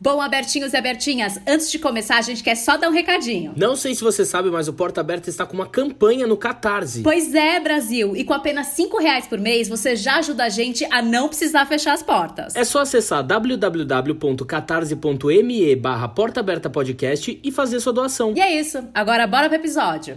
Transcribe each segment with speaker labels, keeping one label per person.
Speaker 1: Bom, abertinhos e abertinhas, antes de começar, a gente quer só dar um recadinho.
Speaker 2: Não sei se você sabe, mas o Porta Aberta está com uma campanha no Catarse.
Speaker 1: Pois é, Brasil, e com apenas 5 reais por mês, você já ajuda a gente a não precisar fechar as portas.
Speaker 2: É só acessar www.catarse.me barra Porta Aberta Podcast e fazer sua doação.
Speaker 1: E é isso, agora bora pro episódio.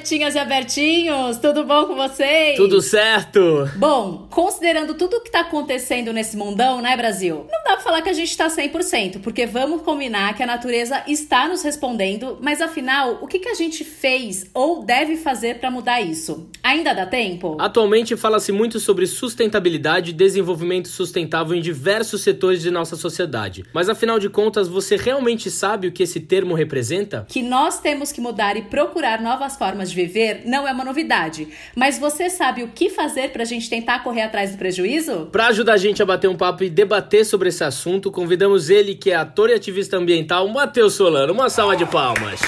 Speaker 1: abertinhas e abertinhos, tudo bom com vocês?
Speaker 2: Tudo certo?
Speaker 1: Bom, considerando tudo o que tá acontecendo nesse mundão, né, Brasil? Não dá pra falar que a gente tá 100%, porque vamos combinar que a natureza está nos respondendo, mas afinal, o que, que a gente fez ou deve fazer pra mudar isso? Ainda dá tempo?
Speaker 2: Atualmente fala-se muito sobre sustentabilidade e desenvolvimento sustentável em diversos setores de nossa sociedade. Mas afinal de contas, você realmente sabe o que esse termo representa?
Speaker 1: Que nós temos que mudar e procurar novas formas de viver não é uma novidade. Mas você sabe o que fazer pra gente tentar correr atrás do prejuízo?
Speaker 2: Para ajudar a gente a bater um papo e debater sobre esse assunto, convidamos ele, que é ator e ativista ambiental, Matheus Solano. Uma salva de palmas.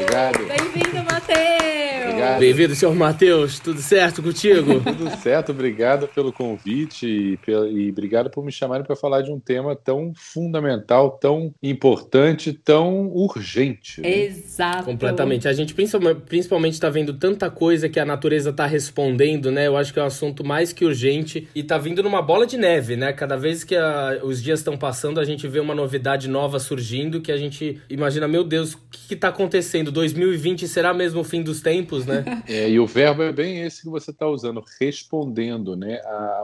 Speaker 3: Obrigado.
Speaker 1: Bem-vindo, Matheus!
Speaker 3: Obrigado.
Speaker 2: Bem-vindo, senhor Matheus. Tudo certo contigo?
Speaker 3: Tudo certo, obrigado pelo convite e, e obrigado por me chamarem para falar de um tema tão fundamental, tão importante, tão urgente. né?
Speaker 1: Exato.
Speaker 2: Completamente. A gente principalmente, principalmente está vendo tanta coisa que a natureza está respondendo, né? Eu acho que é um assunto mais que urgente e tá vindo numa bola de neve, né? Cada vez que a- os dias estão passando, a gente vê uma novidade nova surgindo que a gente imagina, meu Deus, o que, que tá acontecendo? 2020 será mesmo o fim dos tempos, né?
Speaker 3: É, e o verbo é bem esse que você está usando, respondendo, né? A,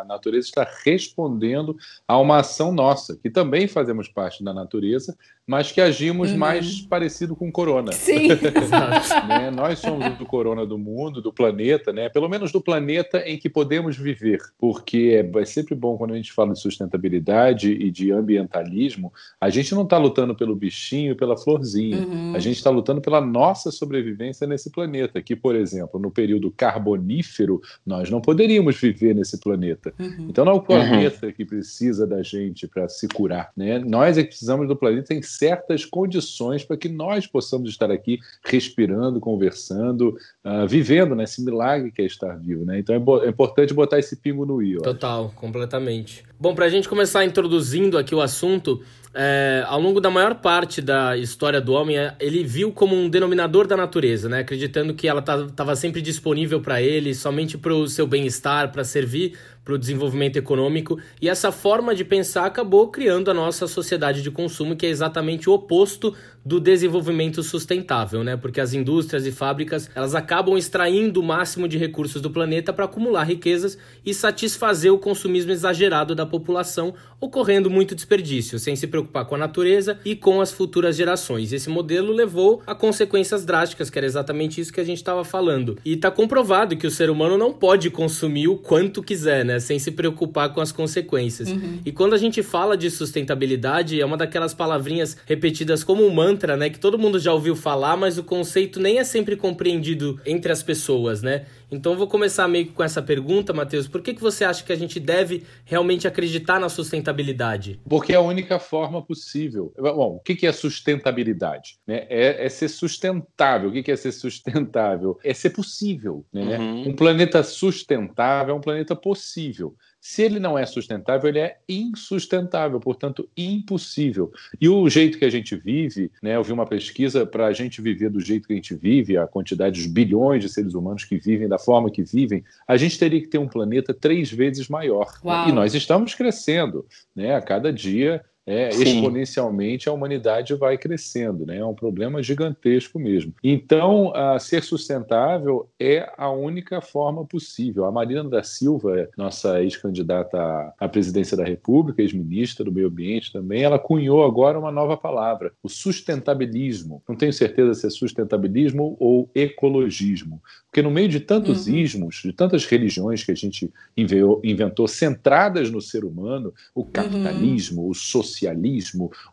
Speaker 3: a natureza está respondendo a uma ação nossa, que também fazemos parte da natureza, mas que agimos
Speaker 1: Uhum.
Speaker 3: mais parecido com o corona.
Speaker 1: Sim.
Speaker 2: Exato.
Speaker 3: né? Nós somos do corona do mundo, do planeta, né? pelo menos do planeta em que podemos viver, porque é, é sempre bom quando a gente fala de sustentabilidade e de ambientalismo, a gente não está lutando pelo bichinho, pela florzinha,
Speaker 1: Uhum.
Speaker 3: a gente está lutando pela nossa sobrevivência nesse planeta, que, por exemplo, no período carbonífero, nós não poderíamos viver nesse planeta.
Speaker 1: Uhum.
Speaker 3: Então não é o planeta que precisa da gente para se curar, né? Nós é que precisamos do planeta em certas condições para que nós possamos estar aqui respirando, conversando, ah, vivendo nesse milagre que é estar vivo, né? Então é, bo- é importante botar esse pingo no i.
Speaker 2: Total, completamente. Bom, pra gente começar introduzindo aqui o assunto, é, ao longo da maior parte da história do homem, é, ele viu como um denominador da natureza, né? Acreditando que ela estava sempre disponível para ele, somente para o seu bem-estar, para servir para o desenvolvimento econômico. E essa forma de pensar acabou criando a nossa sociedade de consumo, que é exatamente o oposto do desenvolvimento sustentável, né? Porque as indústrias e fábricas, elas acabam extraindo o máximo de recursos do planeta para acumular riquezas e satisfazer o consumismo exagerado da população, ocorrendo muito desperdício, sem se preocupar com a natureza e com as futuras gerações. Esse modelo levou a consequências drásticas, que era exatamente isso que a gente estava falando. E está comprovado que o ser humano não pode consumir o quanto quiser, né? Sem se preocupar com as consequências. E quando a gente fala de sustentabilidade, é uma daquelas palavrinhas repetidas como um mantra, né? Que todo mundo já ouviu falar, mas o conceito nem é sempre compreendido entre as pessoas, né? Então vou começar meio que com essa pergunta, Matheus. Por que, que você acha que a gente deve realmente acreditar na sustentabilidade?
Speaker 3: Porque é a única forma possível. Bom, o que que é sustentabilidade? né? É, é ser sustentável. O que que é ser sustentável? É ser possível. né?
Speaker 4: Uhum.
Speaker 3: Um planeta sustentável é um planeta possível. Se ele não é sustentável, ele é insustentável, portanto, impossível. E o jeito que a gente vive, né, eu vi uma pesquisa para a gente viver do jeito que a gente vive, a quantidade de bilhões de seres humanos que vivem da forma que vivem, a gente teria que ter um planeta três vezes maior.
Speaker 1: Uau.
Speaker 3: E nós estamos crescendo. Né? A cada dia é, exponencialmente a humanidade vai crescendo, né? É um problema gigantesco mesmo. Então, ser sustentável é a única forma possível. A Marina da Silva, nossa ex-candidata à presidência da República, ex-ministra do Meio Ambiente também, ela cunhou agora uma nova palavra, o sustentabilismo. Não tenho certeza se é sustentabilismo ou ecologismo, porque no meio de tantos uhum. ismos, de tantas religiões que a gente inventou centradas no ser humano, o capitalismo, uhum. o socialismo,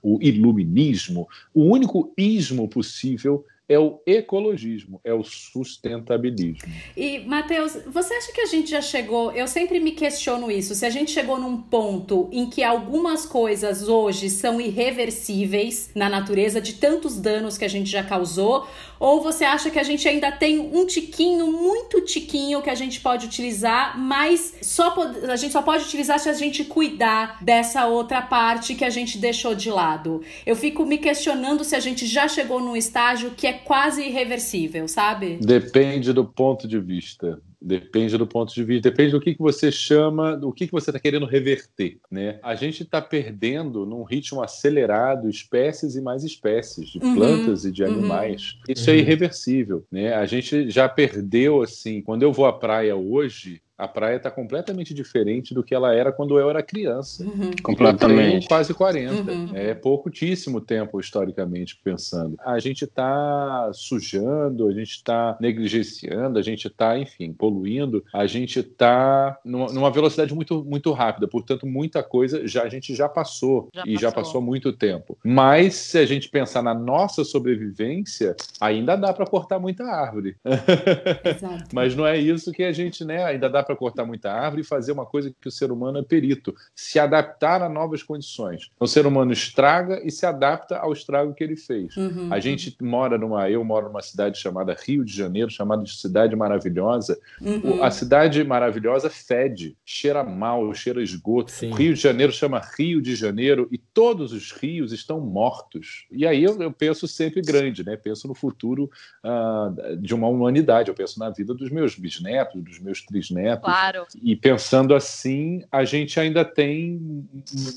Speaker 3: o iluminismo, o único ismo possível é o ecologismo, é o sustentabilismo.
Speaker 1: E, Matheus, você acha que a gente já chegou? Eu sempre me questiono isso. Se a gente chegou num ponto em que algumas coisas hoje são irreversíveis na natureza, de tantos danos que a gente já causou, ou você acha que a gente ainda tem um tiquinho, muito tiquinho, que a gente pode utilizar, mas só a gente só pode utilizar se a gente cuidar dessa outra parte que a gente deixou de lado? Eu fico me questionando se a gente já chegou num estágio que é quase irreversível, sabe?
Speaker 3: Depende do ponto de vista. Depende do ponto de vista, depende do que, que você chama, do que, que você está querendo reverter. Né? A gente está perdendo num ritmo acelerado espécies e mais espécies de uhum, plantas e de uhum. animais. Isso é uhum. é irreversível. Né? A gente já perdeu assim. Quando eu vou à praia hoje, a praia está completamente diferente do que ela era quando eu era criança. Uhum.
Speaker 2: Completamente.
Speaker 3: Eu tenho quase 40. Uhum. É pouquíssimo tempo, historicamente pensando. A gente está sujando, a gente está negligenciando, a gente está, enfim, poluindo, a gente está numa velocidade muito, muito rápida. Portanto, muita coisa já a gente já passou já e passou. já passou muito tempo. Mas se a gente pensar na nossa sobrevivência, ainda dá para cortar muita árvore. Mas não é isso que a gente, né? Ainda dá para cortar muita árvore e fazer uma coisa que o ser humano é perito, se adaptar a novas condições. O ser humano estraga e se adapta ao estrago que ele fez. Uhum, a gente mora numa, eu moro numa cidade chamada Rio de Janeiro, chamada de cidade maravilhosa. Uhum. A cidade maravilhosa fede, cheira mal, cheira esgoto. Sim. O Rio de Janeiro chama Rio de Janeiro e todos os rios estão mortos. E aí eu, eu penso sempre grande, né? Penso no futuro uh, de uma humanidade. Eu penso na vida dos meus bisnetos, dos meus trisnetos
Speaker 4: Claro.
Speaker 3: E pensando assim, a gente ainda tem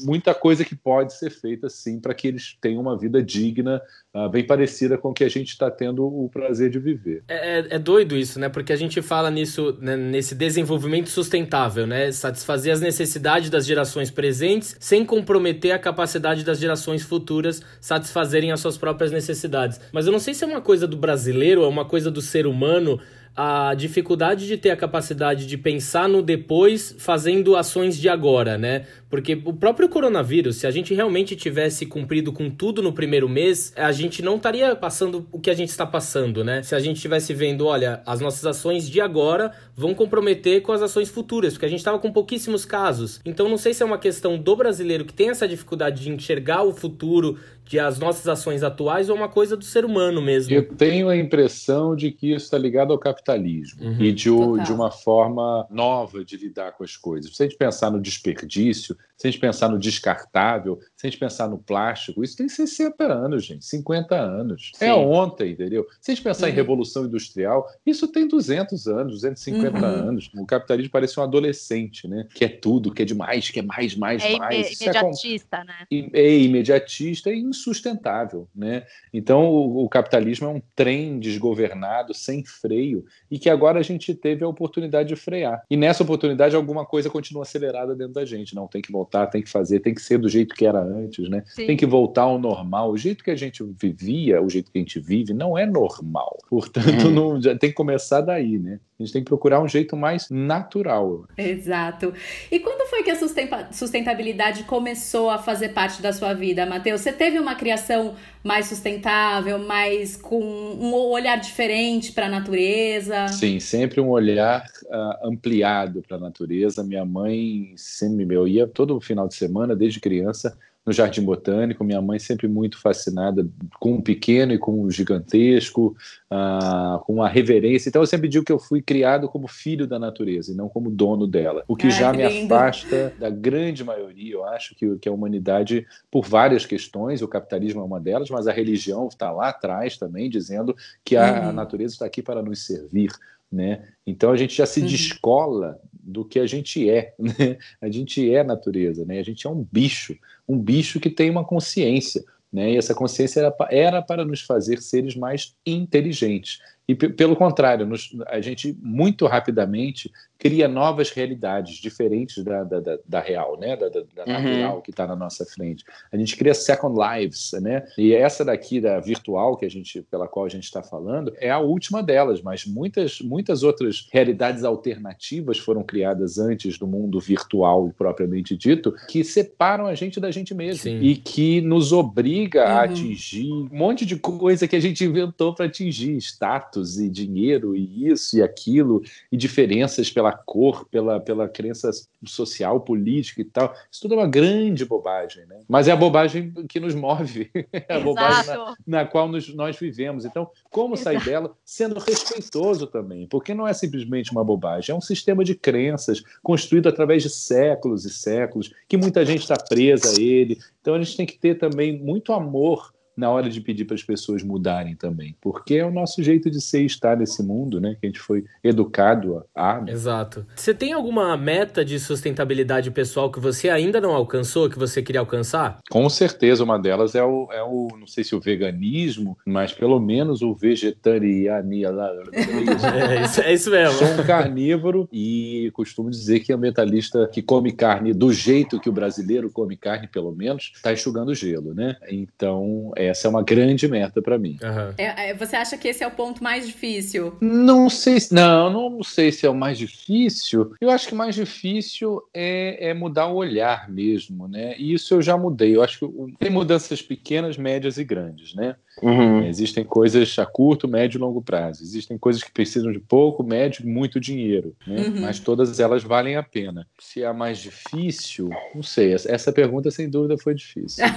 Speaker 3: muita coisa que pode ser feita sim para que eles tenham uma vida digna, uh, bem parecida com o que a gente está tendo o prazer de viver.
Speaker 2: É, é, é, doido isso, né? Porque a gente fala nisso, né, nesse desenvolvimento sustentável, né? Satisfazer as necessidades das gerações presentes sem comprometer a capacidade das gerações futuras satisfazerem as suas próprias necessidades. Mas eu não sei se é uma coisa do brasileiro, é uma coisa do ser humano a dificuldade de ter a capacidade de pensar no depois fazendo ações de agora, né? Porque o próprio coronavírus, se a gente realmente tivesse cumprido com tudo no primeiro mês, a gente não estaria passando o que a gente está passando, né? Se a gente estivesse vendo, olha, as nossas ações de agora vão comprometer com as ações futuras, porque a gente estava com pouquíssimos casos. Então não sei se é uma questão do brasileiro que tem essa dificuldade de enxergar o futuro, de as nossas ações atuais, ou uma coisa do ser humano mesmo.
Speaker 3: Eu tenho a impressão de que isso está ligado ao capitalismo uhum. e de, de uma forma nova de lidar com as coisas. Se a gente pensar no desperdício, se a gente pensar no descartável, se a gente pensar no plástico, isso tem 60 anos, gente, 50 anos. É Sim. É ontem, entendeu? Se a gente pensar uhum. em revolução industrial, isso tem 200 anos, 250 uhum. anos. O capitalismo parece um adolescente, né? Que é tudo, que é demais, que é mais, mais,
Speaker 4: é
Speaker 3: mais.
Speaker 4: Imediatista, é, né?
Speaker 3: É imediatista e insustentável, né? Então, o, o capitalismo é um trem desgovernado, sem freio, e que agora a gente teve a oportunidade de frear. E nessa oportunidade, alguma coisa continua acelerada dentro da gente. Não tem que voltar, tem que fazer, tem que ser do jeito que era antes, né? Sim. Tem que voltar ao normal. O jeito que a gente vivia, o jeito que a gente vive, não é normal. Portanto, hum. não, já tem que começar daí, né? A gente tem que procurar um jeito mais natural.
Speaker 1: Exato. E quando foi que a sustentabilidade começou a fazer parte da sua vida, Matheus? Você teve uma criação mais sustentável, mais com um olhar diferente para a natureza?
Speaker 3: Sim, sempre um olhar uh, ampliado para a natureza. Minha mãe sempre eu ia todo final de semana, desde criança, no Jardim Botânico. Minha mãe sempre muito fascinada com o pequeno e com o gigantesco, uh, com uma reverência. Então eu sempre digo que eu fui criado como filho da natureza e não como dono dela. O que Ai, já me lindo. afasta da grande maioria, eu acho que, que a humanidade, por várias questões, o capitalismo é uma delas, mas a religião está lá atrás também, dizendo que a, uhum. a natureza está aqui para nos servir. Né? Então a gente já se uhum. descola do que a gente é. Né? A gente é natureza, né? a gente é um bicho, um bicho que tem uma consciência. Né? E essa consciência era, era para nos fazer seres mais inteligentes. E pelo contrário, nos, a gente muito rapidamente cria novas realidades diferentes da, da, da, da real, né? Da, da, uhum. natural que está na nossa frente. A gente cria second lives, né? E essa daqui da virtual que a gente, pela qual a gente está falando, é a última delas. Mas muitas, muitas outras realidades alternativas foram criadas antes do mundo virtual propriamente dito, que separam a gente da gente mesmo Sim. e que nos obriga uhum. a atingir um monte de coisa que a gente inventou para atingir status e dinheiro e isso e aquilo e diferenças pela cor, pela, pela crença social, política e tal. Isso tudo é uma grande bobagem, né? Mas é a bobagem que nos move, é a bobagem na, na qual nos, nós vivemos. Então, como Exato. sair dela sendo respeitoso também? Porque não é simplesmente uma bobagem, é um sistema de crenças construído através de séculos e séculos, que muita gente está presa a ele. Então, a gente tem que ter também muito amor na hora de pedir para as pessoas mudarem também, porque é o nosso jeito de ser e estar nesse mundo, né? Que a gente foi educado a.
Speaker 2: Exato. Você tem alguma meta de sustentabilidade pessoal que você ainda não alcançou, que você queria alcançar?
Speaker 3: Com certeza, uma delas é o, é o não sei se o veganismo, mas pelo menos o vegetarianismo.
Speaker 2: é, isso, é isso mesmo.
Speaker 3: Sou um carnívoro e costumo dizer que ambientalista que come carne do jeito que o brasileiro come carne, pelo menos, está enxugando gelo, né? Então essa é uma grande meta para mim.
Speaker 1: Uhum. É, você acha que esse é o ponto mais difícil?
Speaker 3: Não sei, não, não sei se é o mais difícil. Eu acho que o mais difícil é, é mudar o olhar mesmo, né? E isso eu já mudei. Eu acho que tem mudanças pequenas, médias e grandes, né? Uhum. Existem coisas a curto, médio e longo prazo. Existem coisas que precisam de pouco, médio, muito dinheiro. Né? Uhum. Mas todas elas valem a pena. Se é a mais difícil, não sei. Essa pergunta, sem dúvida, foi difícil.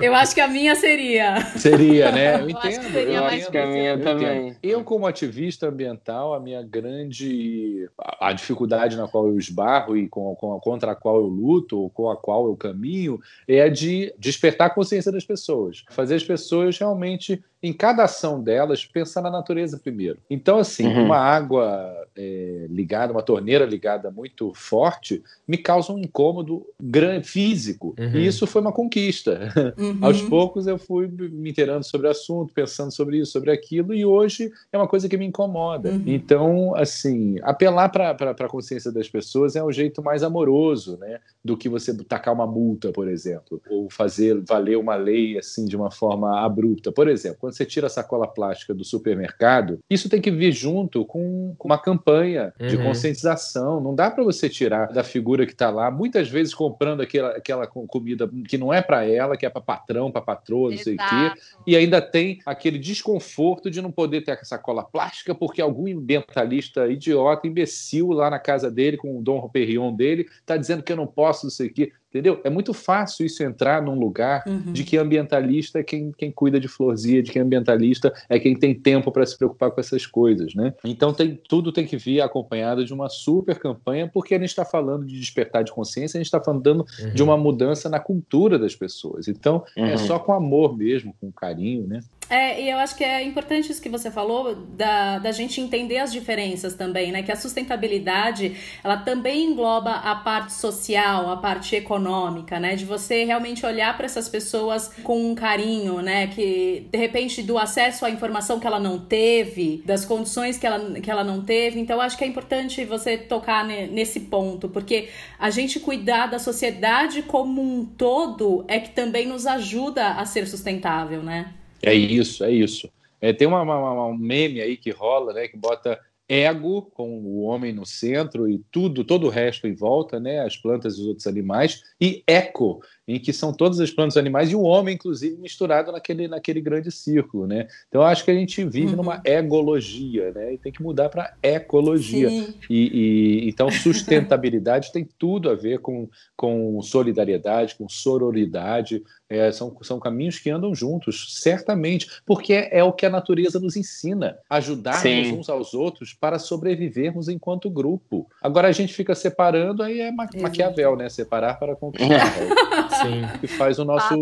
Speaker 1: eu acho que a minha seria.
Speaker 3: Seria, né? Eu entendo. Eu
Speaker 4: seria eu mais entendo, a minha eu também.
Speaker 3: Entendo. Eu, como ativista ambiental, a minha grande. a dificuldade na qual eu esbarro e com, com, contra a qual eu luto, ou com a qual eu caminho, é a de despertar a consciência das pessoas. Fazer as pessoas realmente em cada ação delas, pensar na natureza primeiro. Então, assim, uhum. uma água é, ligada, uma torneira ligada muito forte, me causa um incômodo grande, físico. Uhum. E isso foi uma conquista. Uhum. Aos poucos eu fui me inteirando sobre o assunto, pensando sobre isso, sobre aquilo, e hoje é uma coisa que me incomoda. Uhum. Então, assim, apelar para a consciência das pessoas é um jeito mais amoroso, né? Do que você tacar uma multa, por exemplo, ou fazer valer uma lei assim de uma forma abrupta. Por exemplo, quando você tira a sacola plástica do supermercado, isso tem que vir junto com, uma campanha uhum. de conscientização. Não dá para você tirar da figura que está lá, muitas vezes comprando aquela, aquela comida que não é para ela, que é para patrão, para patroa, não sei o quê, e ainda tem aquele desconforto de não poder ter a sacola plástica porque algum ambientalista idiota, imbecil lá na casa dele, com o Dom Perrion dele, está dizendo que eu não posso, não sei o quê. Entendeu? É muito fácil isso entrar num lugar uhum. de que ambientalista é quem, quem cuida de florzinha, de que ambientalista é quem tem tempo para se preocupar com essas coisas, né? Então tem, tudo tem que vir acompanhado de uma super campanha, porque a gente está falando de despertar de consciência, a gente está falando uhum. de uma mudança na cultura das pessoas. Então é uhum. é só com amor mesmo, com carinho, né?
Speaker 1: É, e eu acho que é importante isso que você falou, da, da gente entender as diferenças também, né? Que a sustentabilidade, ela também engloba a parte social, a parte econômica, né? De você realmente olhar para essas pessoas com um carinho, né? Que, de repente, do acesso à informação que ela não teve, das condições que ela, que ela não teve. Então, acho que é importante você tocar nesse ponto, porque a gente cuidar da sociedade como um todo é que também nos ajuda a ser sustentável, né?
Speaker 3: É isso, é isso. É, tem uma, uma, um meme aí que rola, né, que bota ego com o homem no centro e tudo, todo o resto em volta, né, as plantas e os outros animais, e eco, em que são todas as plantas animais e o homem, inclusive, misturado naquele, naquele grande círculo, né? Então, acho que a gente vive uhum. numa egologia, né? E tem que mudar para ecologia. E, e, então, sustentabilidade tem tudo a ver com, com solidariedade, com sororidade, é, são, são caminhos que andam juntos, certamente, porque é, é, o que a natureza nos ensina. Ajudar uns aos outros para sobrevivermos enquanto grupo. Agora a gente fica separando, aí é ma Maquiavel, né? Separar para conquistar. Sim. Que faz o nosso,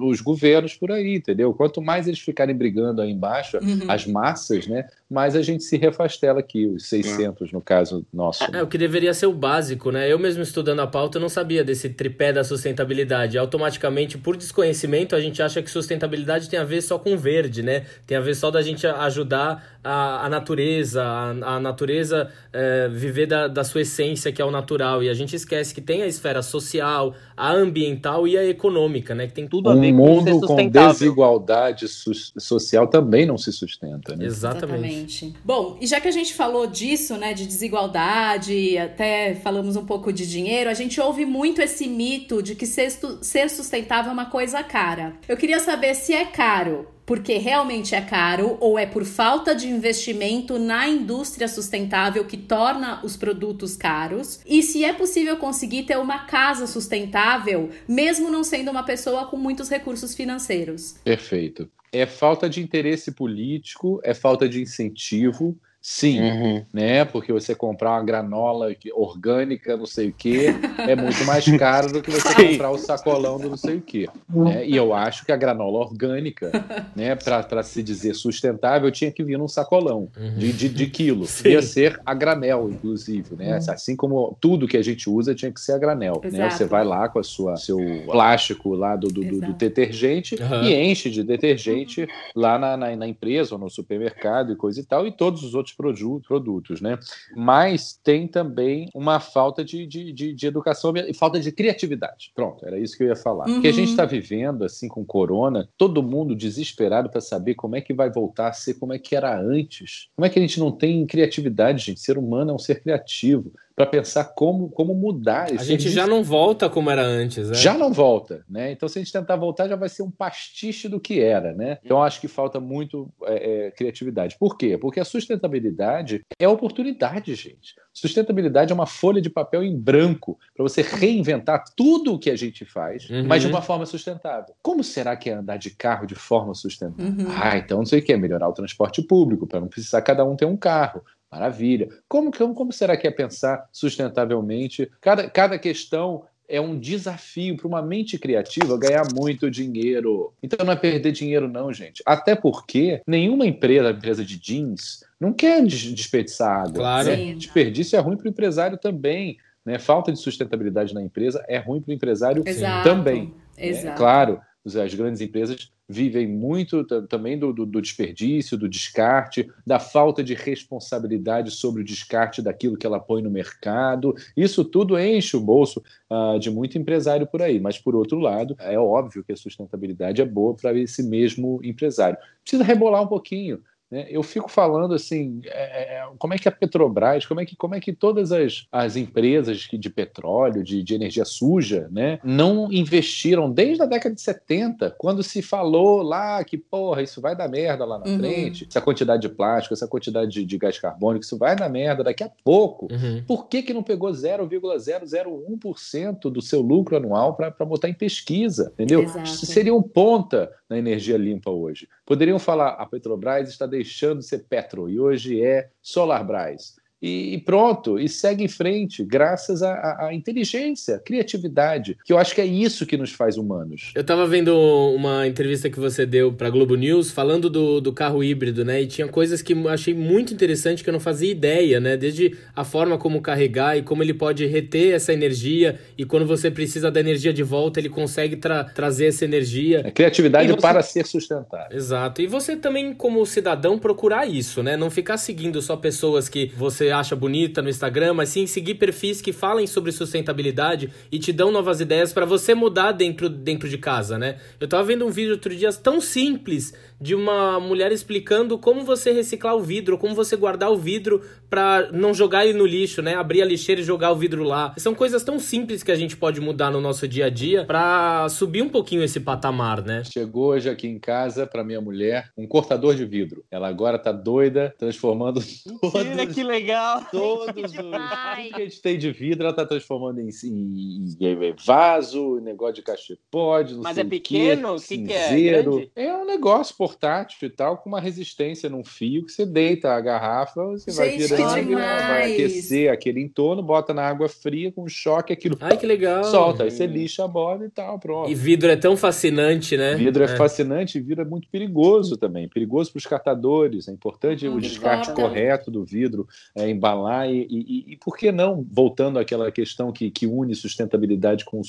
Speaker 3: os governos por aí, entendeu? Quanto mais eles ficarem brigando aí embaixo, uhum. as massas, né? Mais a gente se refastela aqui, os 600 é. no caso nosso.
Speaker 2: É, o que deveria ser o básico, né? Eu mesmo estudando a pauta não sabia desse tripé da sustentabilidade. Automaticamente, por desconhecimento, a gente acha que sustentabilidade tem a ver só com verde, né? Tem a ver só da gente ajudar a, a natureza, a, a natureza é, viver da, da sua essência, que é o natural. E a gente esquece que tem a esfera social, a ambiental e a econômica, né? Que tem tudo a ver
Speaker 3: um com mundo com desigualdade social também não se sustenta, né?
Speaker 2: Exatamente.
Speaker 1: Exatamente. Bom, e já que a gente falou disso, né, de desigualdade, até falamos um pouco de dinheiro, a gente ouve muito esse mito de que ser, ser sustentável é uma coisa cara. Eu queria saber se é caro porque realmente é caro ou é por falta de investimento na indústria sustentável que torna os produtos caros? E se é possível conseguir ter uma casa sustentável, mesmo não sendo uma pessoa com muitos recursos financeiros?
Speaker 3: Perfeito. É falta de interesse político, é falta de incentivo Sim, uhum. né? Porque você comprar uma granola orgânica, não sei o quê, é muito mais caro do que você comprar o sacolão do não sei o quê. Né? E eu acho que a granola orgânica, né, para se dizer sustentável, tinha que vir num sacolão uhum. de, de, de quilo. Ia ser a granel, inclusive, né? Uhum. Assim como tudo que a gente usa tinha que ser a granel. Né? Você vai lá com a sua seu plástico lá do, do, do, do detergente e enche de detergente lá na, na, na empresa ou no supermercado e coisa e tal, e todos os outros produtos, né? Mas tem também uma falta de, de, de, de educação e falta de criatividade. Pronto, era isso que eu ia falar. Uhum. Porque a gente está vivendo, assim, com corona, todo mundo desesperado para saber como é que vai voltar a ser como é que era antes. Como é que a gente não tem criatividade, gente? Ser humano é um ser criativo para pensar como, como mudar.
Speaker 2: A gente já não volta como era antes, né?
Speaker 3: Já não volta, né? Então, se a gente tentar voltar, já vai ser um pastiche do que era, né? Então, acho que falta muito é, é, criatividade. Por quê? Porque a sustentabilidade é oportunidade, gente. Sustentabilidade é uma folha de papel em branco para você reinventar tudo o que a gente faz, uhum. mas de uma forma sustentável. Como será que é andar de carro de forma sustentável? Uhum. Ah, então não sei o que, é melhorar o transporte público, para não precisar cada um ter um carro. Maravilha. Como, como, como será que é pensar sustentavelmente? Cada, cada questão é um desafio para uma mente criativa ganhar muito dinheiro. Então não é perder dinheiro, não, gente. Até porque nenhuma empresa, empresa de jeans, não quer desperdiçar água.
Speaker 2: Claro.
Speaker 3: Né? Desperdício é ruim para o empresário também. Né? Falta de sustentabilidade na empresa é ruim para o empresário Exato. também.
Speaker 1: Né? Exato.
Speaker 3: É, claro, as grandes empresas vivem muito também do, do, do, desperdício, do descarte, da falta de responsabilidade sobre o descarte daquilo que ela põe no mercado. Isso tudo enche o bolso uh, de muito empresário por aí. Mas, por outro lado, é óbvio que a sustentabilidade é boa para esse mesmo empresário. Precisa rebolar um pouquinho. Né? Eu fico falando assim, é, é, como é que a Petrobras, como é que, como é que todas as, as empresas de petróleo, de, de energia suja, né, não investiram desde a década de 70, quando se falou lá que, porra, isso vai dar merda lá na uhum. frente, essa quantidade de plástico, essa quantidade de, de gás carbônico, isso vai dar merda daqui a pouco. Uhum. Por que, que não pegou 0,001% do seu lucro anual para botar em pesquisa? Entendeu? Exato. Seria um ponta na energia limpa hoje. Poderiam falar, a Petrobras está deixando de ser Petro. E hoje é Solarbras e, pronto, e segue em frente, graças à, à, inteligência, criatividade, que eu acho que é isso que nos faz humanos.
Speaker 2: Eu tava vendo uma entrevista que você deu pra Globo News falando do, do carro híbrido, né? E tinha coisas que eu achei muito interessante que eu não fazia ideia, né? Desde a forma como carregar e como ele pode reter essa energia e quando você precisa da energia de volta, ele consegue tra trazer essa energia.
Speaker 3: É criatividade você... para ser sustentável.
Speaker 2: Exato. E você também, como cidadão, procurar isso, né? Não ficar seguindo só pessoas que você acha bonita no Instagram, mas sim seguir perfis que falem sobre sustentabilidade e te dão novas ideias para você mudar dentro, dentro de casa, né? Eu tava vendo um vídeo outro dia tão simples de uma mulher explicando como você reciclar o vidro, como você guardar o vidro para não jogar ele no lixo, né? Abrir a lixeira e jogar o vidro lá. São coisas tão simples que a gente pode mudar no nosso dia a dia para subir um pouquinho esse patamar, né?
Speaker 3: Chegou hoje aqui em casa para minha mulher um cortador de vidro. Ela agora tá doida, transformando
Speaker 4: Mentira, que legal! Legal.
Speaker 3: Todos os. Tudo que a gente tem de vidro, ela tá transformando em, em, em vaso, negócio de cachepode, não
Speaker 4: Mas
Speaker 3: sei
Speaker 4: é pequeno? O
Speaker 3: quê,
Speaker 4: que, que é? Grande?
Speaker 3: É um negócio portátil e tal, com uma resistência num fio que você deita a garrafa, você vai
Speaker 1: Gente,
Speaker 3: virando,
Speaker 1: que
Speaker 3: vai aquecer aquele entorno, bota na água fria com choque, aquilo
Speaker 2: Ai, que legal.
Speaker 3: solta, aí você lixa a bola e tal, pronto.
Speaker 2: E vidro é tão fascinante, né?
Speaker 3: Vidro é, fascinante e vidro é muito perigoso também. Perigoso para os catadores. É importante
Speaker 1: Uhum,
Speaker 3: o descarte
Speaker 1: exato.
Speaker 3: correto do vidro, é, embalar e, e, e por que não, voltando àquela questão que, que une sustentabilidade com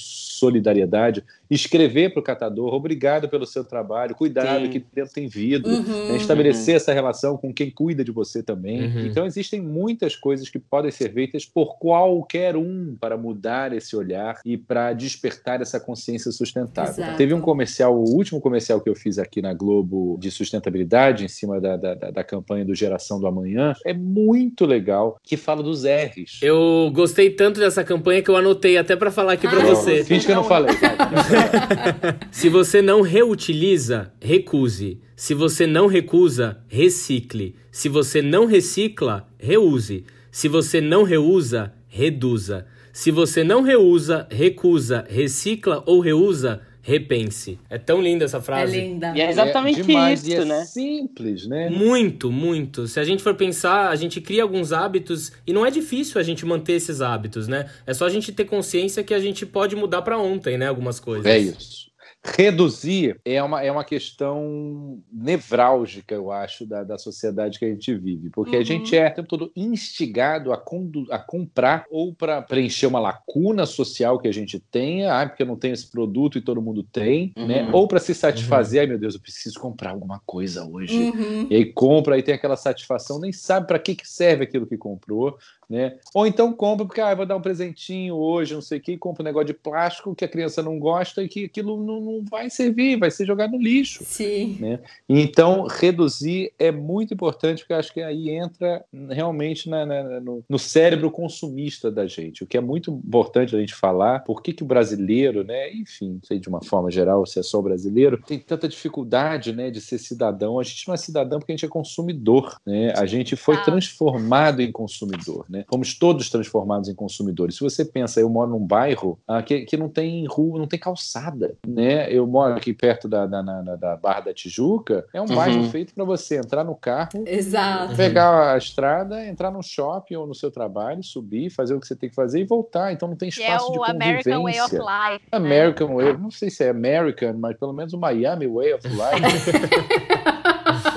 Speaker 3: solidariedade, escrever para o catador, obrigado pelo seu trabalho, cuidado
Speaker 4: Sim.
Speaker 3: que dentro tem vidro,
Speaker 1: Uhum.
Speaker 3: né, estabelecer essa relação com quem cuida de você também.
Speaker 2: Uhum.
Speaker 3: Então existem muitas coisas que podem ser feitas por qualquer um para mudar esse olhar e para despertar essa consciência sustentável.
Speaker 1: Exato.
Speaker 3: Teve um comercial, o último comercial que eu fiz aqui na Globo de sustentabilidade, em cima da, da, da- da campanha do Geração do Amanhã, é muito legal, que fala dos R's.
Speaker 2: Eu gostei tanto dessa campanha que eu anotei até pra falar aqui pra
Speaker 1: Ah,
Speaker 2: você.
Speaker 3: Finge que eu não falei.
Speaker 2: Se você não reutiliza, recuse. Se você não recusa, recicle. Se você não recicla, reuse. Se você não reusa, reduza. Se você não reusa, recusa, recicla ou reusa, repense. É tão linda essa
Speaker 1: É
Speaker 2: frase.
Speaker 1: linda.
Speaker 4: E é exatamente
Speaker 3: É demais,
Speaker 4: isso,
Speaker 3: e é
Speaker 4: né?
Speaker 3: simples, né?
Speaker 2: Muito, muito. Se a gente for pensar, a gente cria alguns hábitos e não é difícil a gente manter esses hábitos, né? É só a gente ter consciência que a gente pode mudar pra ontem, né? Algumas coisas.
Speaker 3: É isso. Reduzir é uma, é uma questão nevrálgica, eu acho, da, da sociedade que a gente vive. Porque
Speaker 1: Uhum.
Speaker 3: a gente é o tempo todo instigado a, condu- a comprar ou para preencher uma lacuna social que a gente tenha, ah, porque eu não tenho esse produto e todo mundo tem,
Speaker 4: Uhum.
Speaker 3: né? Ou para se satisfazer, ai meu Deus, eu preciso comprar alguma coisa hoje.
Speaker 1: Uhum.
Speaker 3: E aí compra, aí tem aquela satisfação, nem sabe para que, que serve aquilo que comprou, né? Ou então compra porque ah, vou dar um presentinho hoje, não sei o que, compra um negócio de plástico que a criança não gosta e que aquilo não, não vai servir, vai ser jogado no lixo.
Speaker 1: Sim.
Speaker 3: Então, reduzir é muito importante, porque acho que aí entra realmente na- na- no, no cérebro consumista da gente, o que é muito importante a gente falar, por que, que o brasileiro, né, enfim, não sei de uma forma geral se é só o brasileiro, tem tanta dificuldade né, de ser cidadão. A gente não é cidadão porque a gente é consumidor, né? a gente foi
Speaker 5: Ah.
Speaker 3: transformado em consumidor, né? fomos todos transformados em consumidores. Se você pensa, eu moro num bairro ah, que, que não tem rua, não tem calçada, né? eu moro aqui perto da, da, na- da Barra da Tijuca, é um
Speaker 4: Uhum.
Speaker 3: bairro feito para você entrar no carro,
Speaker 1: Exato.
Speaker 3: pegar a estrada, entrar no shopping ou no seu trabalho, subir, fazer o que você tem que fazer e voltar. Então não tem
Speaker 5: Que é
Speaker 3: espaço de
Speaker 5: o
Speaker 3: convivência.
Speaker 5: American Way of Life. né?
Speaker 3: American Way, não sei se é American, mas pelo menos o Miami Way of Life.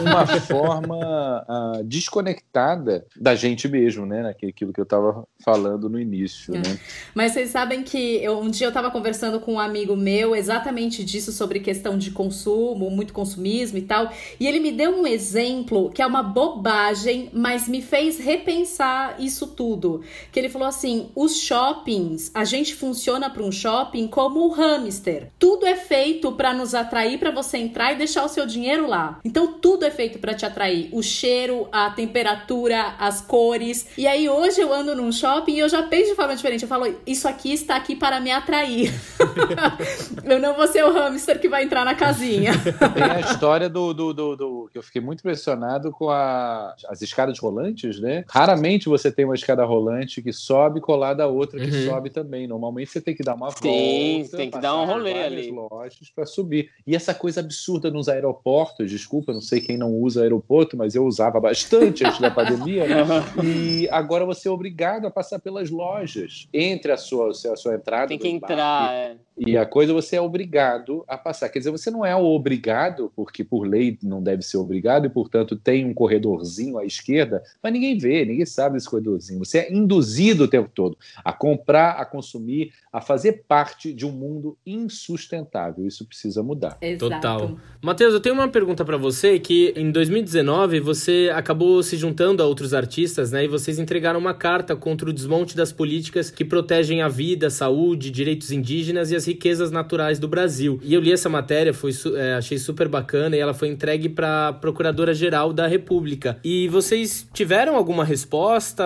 Speaker 3: Uma forma ah, desconectada da gente mesmo, né? Naquilo que eu estava falando no início,
Speaker 1: É.
Speaker 3: né?
Speaker 1: Mas vocês sabem que eu- um dia eu tava conversando com um amigo meu exatamente disso, sobre questão de consumo, muito consumismo e tal. E ele me deu um exemplo que é uma bobagem, mas me fez repensar isso tudo. Que ele falou assim: os shoppings, a gente funciona para um shopping como o hamster. Tudo é feito para nos atrair, para você entrar e deixar o seu dinheiro lá. Então tudo é feito para te atrair. O cheiro, a temperatura, as cores. E aí hoje eu ando num shopping e eu já penso de forma diferente. Eu falo, isso aqui está aqui para me atrair. eu não vou ser o hamster que vai entrar na casinha.
Speaker 3: Tem a história do, do, do, do- que eu fiquei muito impressionado com a- as escadas rolantes, né? Raramente você tem uma escada rolante que sobe colada a outra que
Speaker 2: Uhum.
Speaker 3: sobe também. Normalmente você tem que dar uma
Speaker 4: Sim,
Speaker 3: volta,
Speaker 4: tem que dar um rolê ali.
Speaker 3: lojas para subir. E essa coisa absurda nos aeroportos, desculpa, não sei quem não usa aeroporto, mas eu usava bastante antes da pandemia, né? E agora você é obrigado a passar pelas lojas entre a sua, a sua entrada
Speaker 4: Tem que entrar, é.
Speaker 3: E a coisa você é obrigado a passar. Quer dizer, você não é o obrigado, porque por lei não deve ser obrigado, e portanto tem um corredorzinho à esquerda, mas ninguém vê, ninguém sabe desse corredorzinho. Você é induzido o tempo todo a comprar, a consumir, a fazer parte de um mundo insustentável. Isso precisa mudar.
Speaker 1: Exato.
Speaker 2: Total. Matheus, eu tenho uma pergunta pra você que em 2019 você acabou se juntando a outros artistas, né? E vocês entregaram uma carta contra o desmonte das políticas que protegem a vida, a saúde, direitos indígenas e as as riquezas naturais do Brasil. E eu li essa matéria, foi, é, achei super bacana e ela foi entregue para a Procuradora-Geral da República. E vocês tiveram alguma resposta?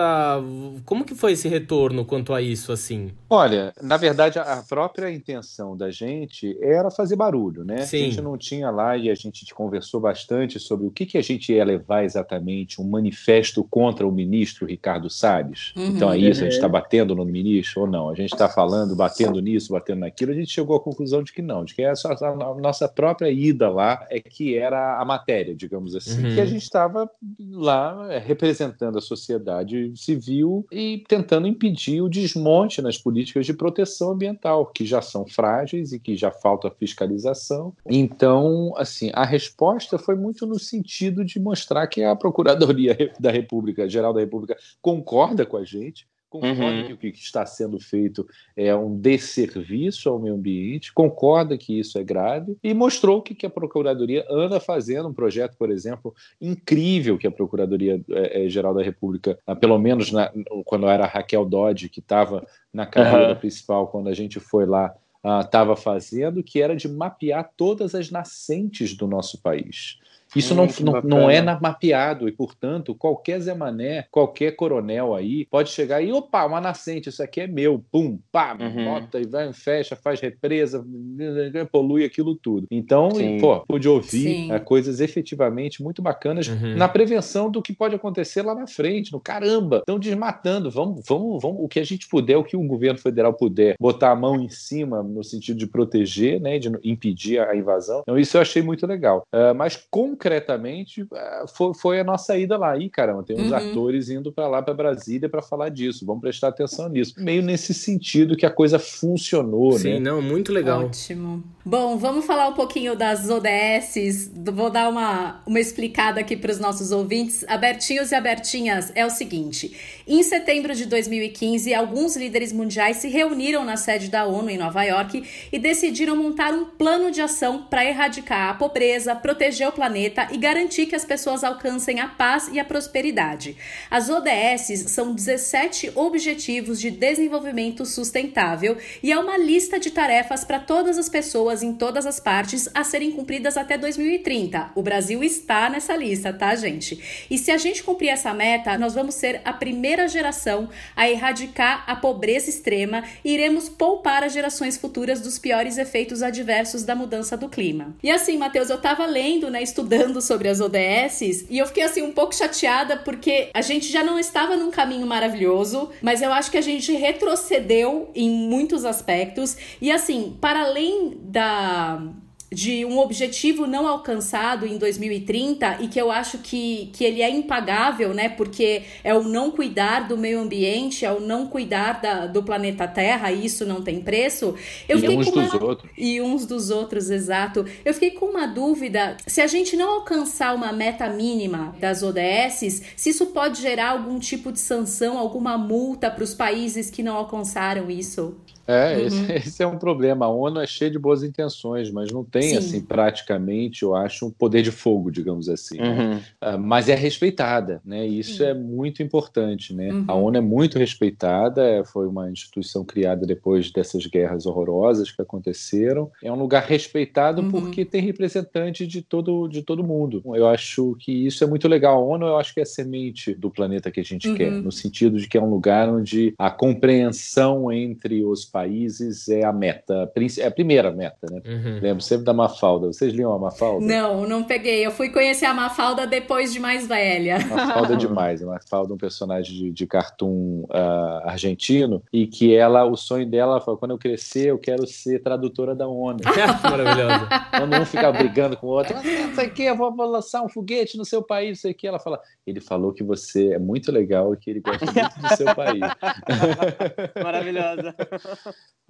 Speaker 2: Como que foi esse retorno quanto a isso, assim?
Speaker 3: Olha, na verdade, a própria intenção da gente era fazer barulho, né? Sim. A gente não tinha lá e a gente conversou bastante sobre o que, que a gente ia levar exatamente, um manifesto contra o ministro Ricardo Salles. Uhum. Então é isso, a gente está batendo no ministro ou não? A gente está falando, batendo nisso, batendo naquilo. A gente chegou à conclusão de que não, de que essa, a nossa própria ida lá é que era a matéria, digamos assim, uhum. que a gente estava lá é, representando a sociedade civil e tentando impedir o desmonte nas políticas políticas de proteção ambiental, que já são frágeis e que já falta fiscalização. Então, assim, a resposta foi muito no sentido de mostrar que a Procuradoria da República, Geral da República, concorda com a gente, concorda uhum. que o que está sendo feito é um desserviço ao meio ambiente, concorda que isso é grave e mostrou que, que a Procuradoria anda fazendo um projeto, por exemplo, incrível que a Procuradoria-Geral é, é, da República, ah, pelo menos na, quando era a Raquel Dodge, que estava na carreira uhum. principal, quando a gente foi lá, estava uh, fazendo, que era de mapear todas as nascentes do nosso país. Isso não, não, não, é mapeado e, portanto, qualquer Zé Mané, qualquer coronel aí pode chegar e, opa, uma nascente, isso aqui é meu, pum, pá, uhum. bota e vai, fecha, faz represa, polui aquilo tudo. Então, Sim. pô, pude ouvir é, coisas efetivamente muito bacanas uhum. na prevenção do que pode acontecer lá na frente, no caramba, estão desmatando, vamos, vamos, vamos, o que a gente puder, o que o governo federal puder, botar a mão em cima no sentido de proteger, né, de impedir a invasão. Então, isso eu achei muito legal. Uh, mas com concretamente é, foi, foi, a nossa ida lá. Ih, caramba, tem uns uhum. atores indo para lá, para Brasília, para falar disso. Vamos prestar atenção nisso. Meio nesse sentido que a coisa funcionou,
Speaker 2: Sim,
Speaker 3: né?
Speaker 2: não, muito legal.
Speaker 1: Ótimo. Bom, vamos falar um pouquinho das ODSs. Vou dar uma, uma explicada aqui para os nossos ouvintes. Abertinhos e abertinhas é o seguinte: em setembro de 2015, alguns líderes mundiais se reuniram na sede da ONU em Nova York e decidiram montar um plano de ação para erradicar a pobreza, proteger o planeta e garantir que as pessoas alcancem a paz e a prosperidade. As ODSs são 17 Objetivos de Desenvolvimento Sustentável e é uma lista de tarefas para todas as pessoas em todas as partes a serem cumpridas até 2030. O Brasil está nessa lista, tá, gente? E se a gente cumprir essa meta, nós vamos ser a primeira geração a erradicar a pobreza extrema e iremos poupar as gerações futuras dos piores efeitos adversos da mudança do clima. E assim, Matheus, eu tava lendo, né, estudando sobre as ODSs e eu fiquei assim um pouco chateada porque a gente já não estava num caminho maravilhoso, mas eu acho que a gente retrocedeu em muitos aspectos. E assim, para além da de um objetivo não alcançado em 2030 e que eu acho que, que ele é impagável, né? Porque é o não cuidar do meio ambiente, é o não cuidar da, do planeta Terra, e isso não tem preço.
Speaker 3: Eu e uns dos uma... outros.
Speaker 1: E uns dos outros, exato. Eu fiquei com uma dúvida: se a gente não alcançar uma meta mínima das ODSs, se isso pode gerar algum tipo de sanção, alguma multa para os países que não alcançaram isso.
Speaker 3: É, uhum. esse, esse, é um problema. A ONU é cheia de boas intenções, mas não tem, Sim. assim, praticamente, eu acho, um poder de fogo, digamos assim. Né? Uhum. Uh, mas é respeitada, né? E isso é muito importante, né? Uhum. A ONU é muito respeitada, é, foi uma instituição criada depois dessas guerras horrorosas que aconteceram. É um lugar respeitado uhum. porque tem representantes de todo, de todo mundo. Eu acho que isso é muito legal. A ONU, eu acho que é a semente do planeta que a gente quer, uhum. no sentido de que é um lugar onde a compreensão entre os países é a meta, é a primeira meta, né? Uhum. Lembro sempre da Mafalda. Vocês liam a Mafalda?
Speaker 1: Não, não peguei. Eu fui conhecer a Mafalda depois de mais velha.
Speaker 3: Mafalda é demais. A Mafalda é um personagem de, de cartoon uh, argentino e que ela, o sonho dela foi quando eu crescer, eu quero ser tradutora da ONU.
Speaker 2: Maravilhosa.
Speaker 3: Quando um fica brigando com o outro, não sei o que, eu vou lançar um foguete no seu país, não sei o que. Ela fala, ele falou que você é muito legal e que ele gosta muito do seu país.
Speaker 4: Maravilhosa.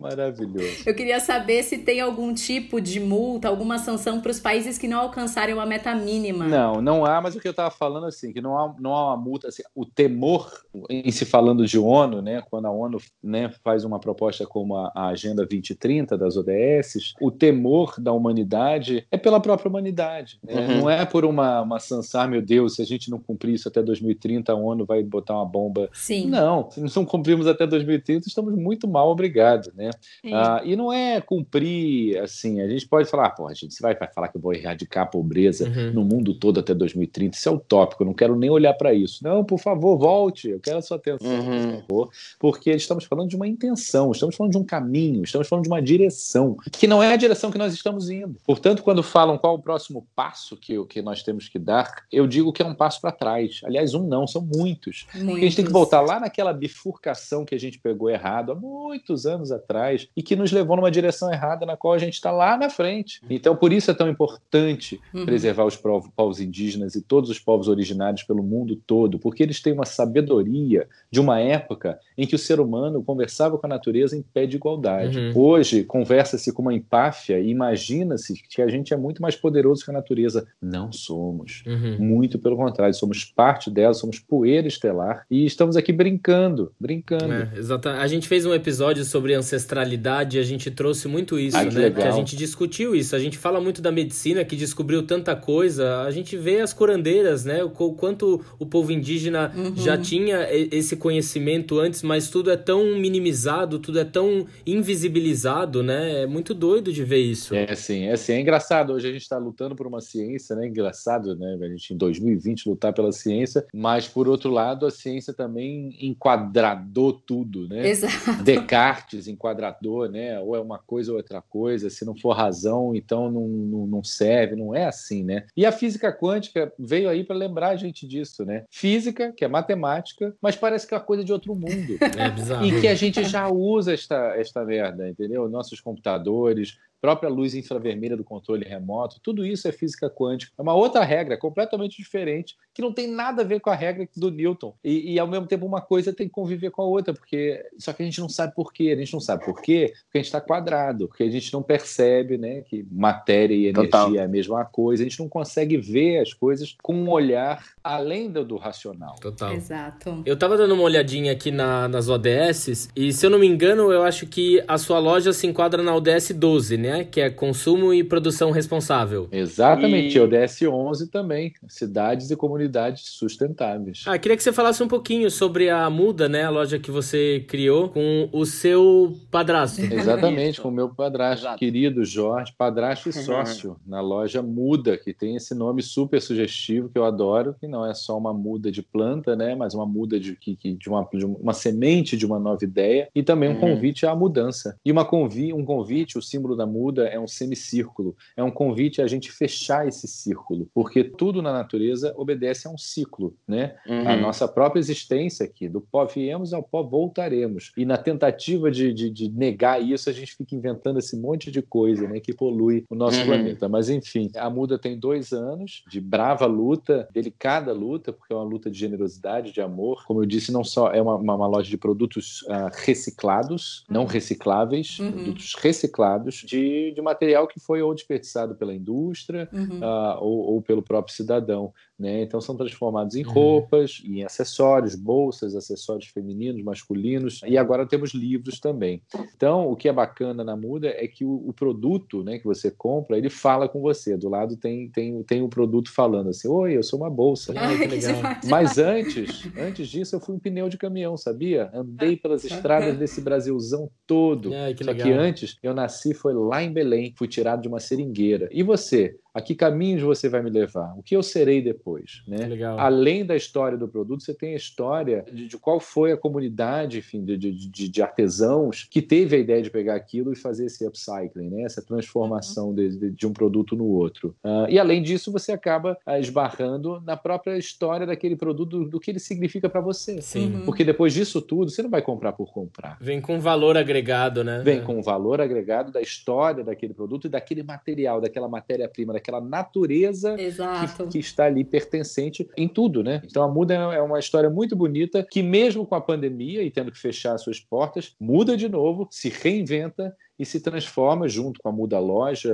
Speaker 3: Maravilhoso.
Speaker 1: Eu queria saber se tem algum tipo de multa, alguma sanção para os países que não alcançarem uma meta mínima.
Speaker 3: Não, não há, mas o que eu estava falando assim, que não há, não há uma multa, assim, o temor em se falando de ONU, né, quando a ONU né, faz uma proposta como a, a Agenda 2030 das ODS, o temor da humanidade é pela própria humanidade. Né? Uhum. Não é por uma, uma sanção, ah, meu Deus, se a gente não cumprir isso até 2030, a ONU vai botar uma bomba.
Speaker 1: Sim.
Speaker 3: Não, se não cumprimos até 2030, estamos muito mal obrigados obrigado, né? Ah, e não é cumprir, assim, a gente pode falar, pô, a gente vai falar que eu vou erradicar a pobreza uhum. no mundo todo até 2030, isso é utópico, eu não quero nem olhar para isso. Não, por favor, volte, eu quero a sua atenção, uhum. por favor, porque estamos falando de uma intenção, estamos falando de um caminho, estamos falando de uma direção, que não é a direção que nós estamos indo. Portanto, quando falam qual o próximo passo que, que nós temos que dar, eu digo que é um passo para trás. Aliás, um não, são muitos. muitos. a gente tem que voltar lá naquela bifurcação que a gente pegou errado há muitos anos atrás e que nos levou numa direção errada na qual a gente está lá na frente. Então, por isso é tão importante uhum. preservar os povos indígenas e todos os povos originários pelo mundo todo, porque eles têm uma sabedoria de uma época em que o ser humano conversava com a natureza em pé de igualdade. Uhum. Hoje, conversa-se com uma empáfia e imagina-se que a gente é muito mais poderoso que a natureza. Não somos. Uhum. Muito pelo contrário, somos parte dela, somos poeira estelar e estamos aqui brincando, brincando.
Speaker 2: É, exatamente. A gente fez um episódio sobre ancestralidade e a gente trouxe muito isso, Ai, que né? Legal. Que a gente discutiu isso. A gente fala muito da medicina que descobriu tanta coisa. A gente vê as curandeiras, né? O quanto o povo indígena uhum. já tinha esse conhecimento antes, mas tudo é tão minimizado, tudo é tão invisibilizado, né? É muito doido de ver isso.
Speaker 3: É sim, é sim. É engraçado. Hoje a gente está lutando por uma ciência, né? Engraçado, né? A gente em 2020 lutar pela ciência, mas por outro lado a ciência também enquadradou tudo, né?
Speaker 1: Exato.
Speaker 3: Descartes enquadrador, né? Ou é uma coisa ou outra coisa. Se não for razão, então não, não, não serve. Não é assim, né? E a física quântica veio aí para lembrar a gente disso, né? Física, que é matemática, mas parece que é uma coisa de outro mundo.
Speaker 2: É bizarro.
Speaker 3: E que a gente já usa esta, esta merda, entendeu? Nossos computadores, própria luz infravermelha do controle remoto, tudo isso é física quântica. É uma outra regra, completamente diferente, que não tem nada a ver com a regra do Newton. E, e, ao mesmo tempo, uma coisa tem que conviver com a outra, porque só que a gente não sabe por quê. A gente não sabe por quê, porque a gente está quadrado, porque a gente não percebe né, que matéria e energia Total. é a mesma coisa. A gente não consegue ver as coisas com um olhar além do, do racional.
Speaker 2: Total.
Speaker 1: Exato.
Speaker 2: Eu estava dando uma olhadinha aqui na, nas ODSs, e se eu não me engano, eu acho que a sua loja se enquadra na ODS 12, né? Né? Que é consumo e produção responsável.
Speaker 3: Exatamente, e... ODS 11 também, cidades e comunidades sustentáveis.
Speaker 2: Ah, queria que você falasse um pouquinho sobre a Muda, né? A loja que você criou com o seu padrasto.
Speaker 3: Exatamente, com o meu padrasto, Exato. querido Jorge, padrasto e sócio na loja Muda, que tem esse nome super sugestivo que eu adoro, que não é só uma muda de planta, né? Mas uma muda de, de, de, uma, de uma semente de uma nova ideia e também um uhum. convite à mudança. E uma convi, um convite, o símbolo da muda é um semicírculo, é um convite a gente fechar esse círculo, porque tudo na natureza obedece a um ciclo, né? Uhum. A nossa própria existência aqui, do pó viemos ao pó voltaremos. E na tentativa de, de, de, negar isso, a gente fica inventando esse monte de coisa, né, que polui o nosso uhum. planeta. Mas enfim, a Muda tem dois anos de brava luta, delicada luta, porque é uma luta de generosidade, de amor. Como eu disse, não só é uma, uma, uma loja de produtos uh, reciclados, não uhum. recicláveis, uhum. produtos reciclados de de, material que foi ou desperdiçado pela indústria uhum. uh, ou, ou, pelo próprio cidadão. Né? Então são transformados em uhum. roupas, em acessórios, bolsas, acessórios femininos, masculinos, e agora temos livros também. Então, o que é bacana na Muda é que o, o produto né, que você compra, ele fala com você. Do lado tem, tem, tem um produto falando assim, oi, eu sou uma bolsa.
Speaker 1: Ai, que legal.
Speaker 3: Mas antes, antes disso, eu fui um pneu de caminhão, sabia? Andei pelas estradas desse Brasilzão todo.
Speaker 2: Ai, que
Speaker 3: Só
Speaker 2: legal.
Speaker 3: que antes, eu nasci foi lá em Belém, fui tirado de uma seringueira. E você? A que caminhos você vai me levar? O que eu serei depois? Né? Além da história do produto, você tem a história de, de qual foi a comunidade enfim, de, de, de, artesãos que teve a ideia de pegar aquilo e fazer esse upcycling, né? essa transformação uhum. de, de, um produto no outro. Uh, e além disso, você acaba uh, esbarrando na própria história daquele produto, do, do que ele significa para você.
Speaker 2: Sim.
Speaker 3: Uhum. Porque depois disso tudo, você não vai comprar por comprar.
Speaker 2: Vem com valor agregado, né?
Speaker 3: Vem com valor agregado da história daquele produto e daquele material, daquela matéria-prima, aquela natureza que, que, está ali pertencente em tudo, né? Então a Muda é uma história muito bonita que mesmo com a pandemia e tendo que fechar suas portas, muda de novo, se reinventa e se transforma junto com a Muda Loja,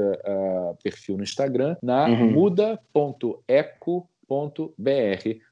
Speaker 3: perfil no Instagram, na uhum. muda.eco.br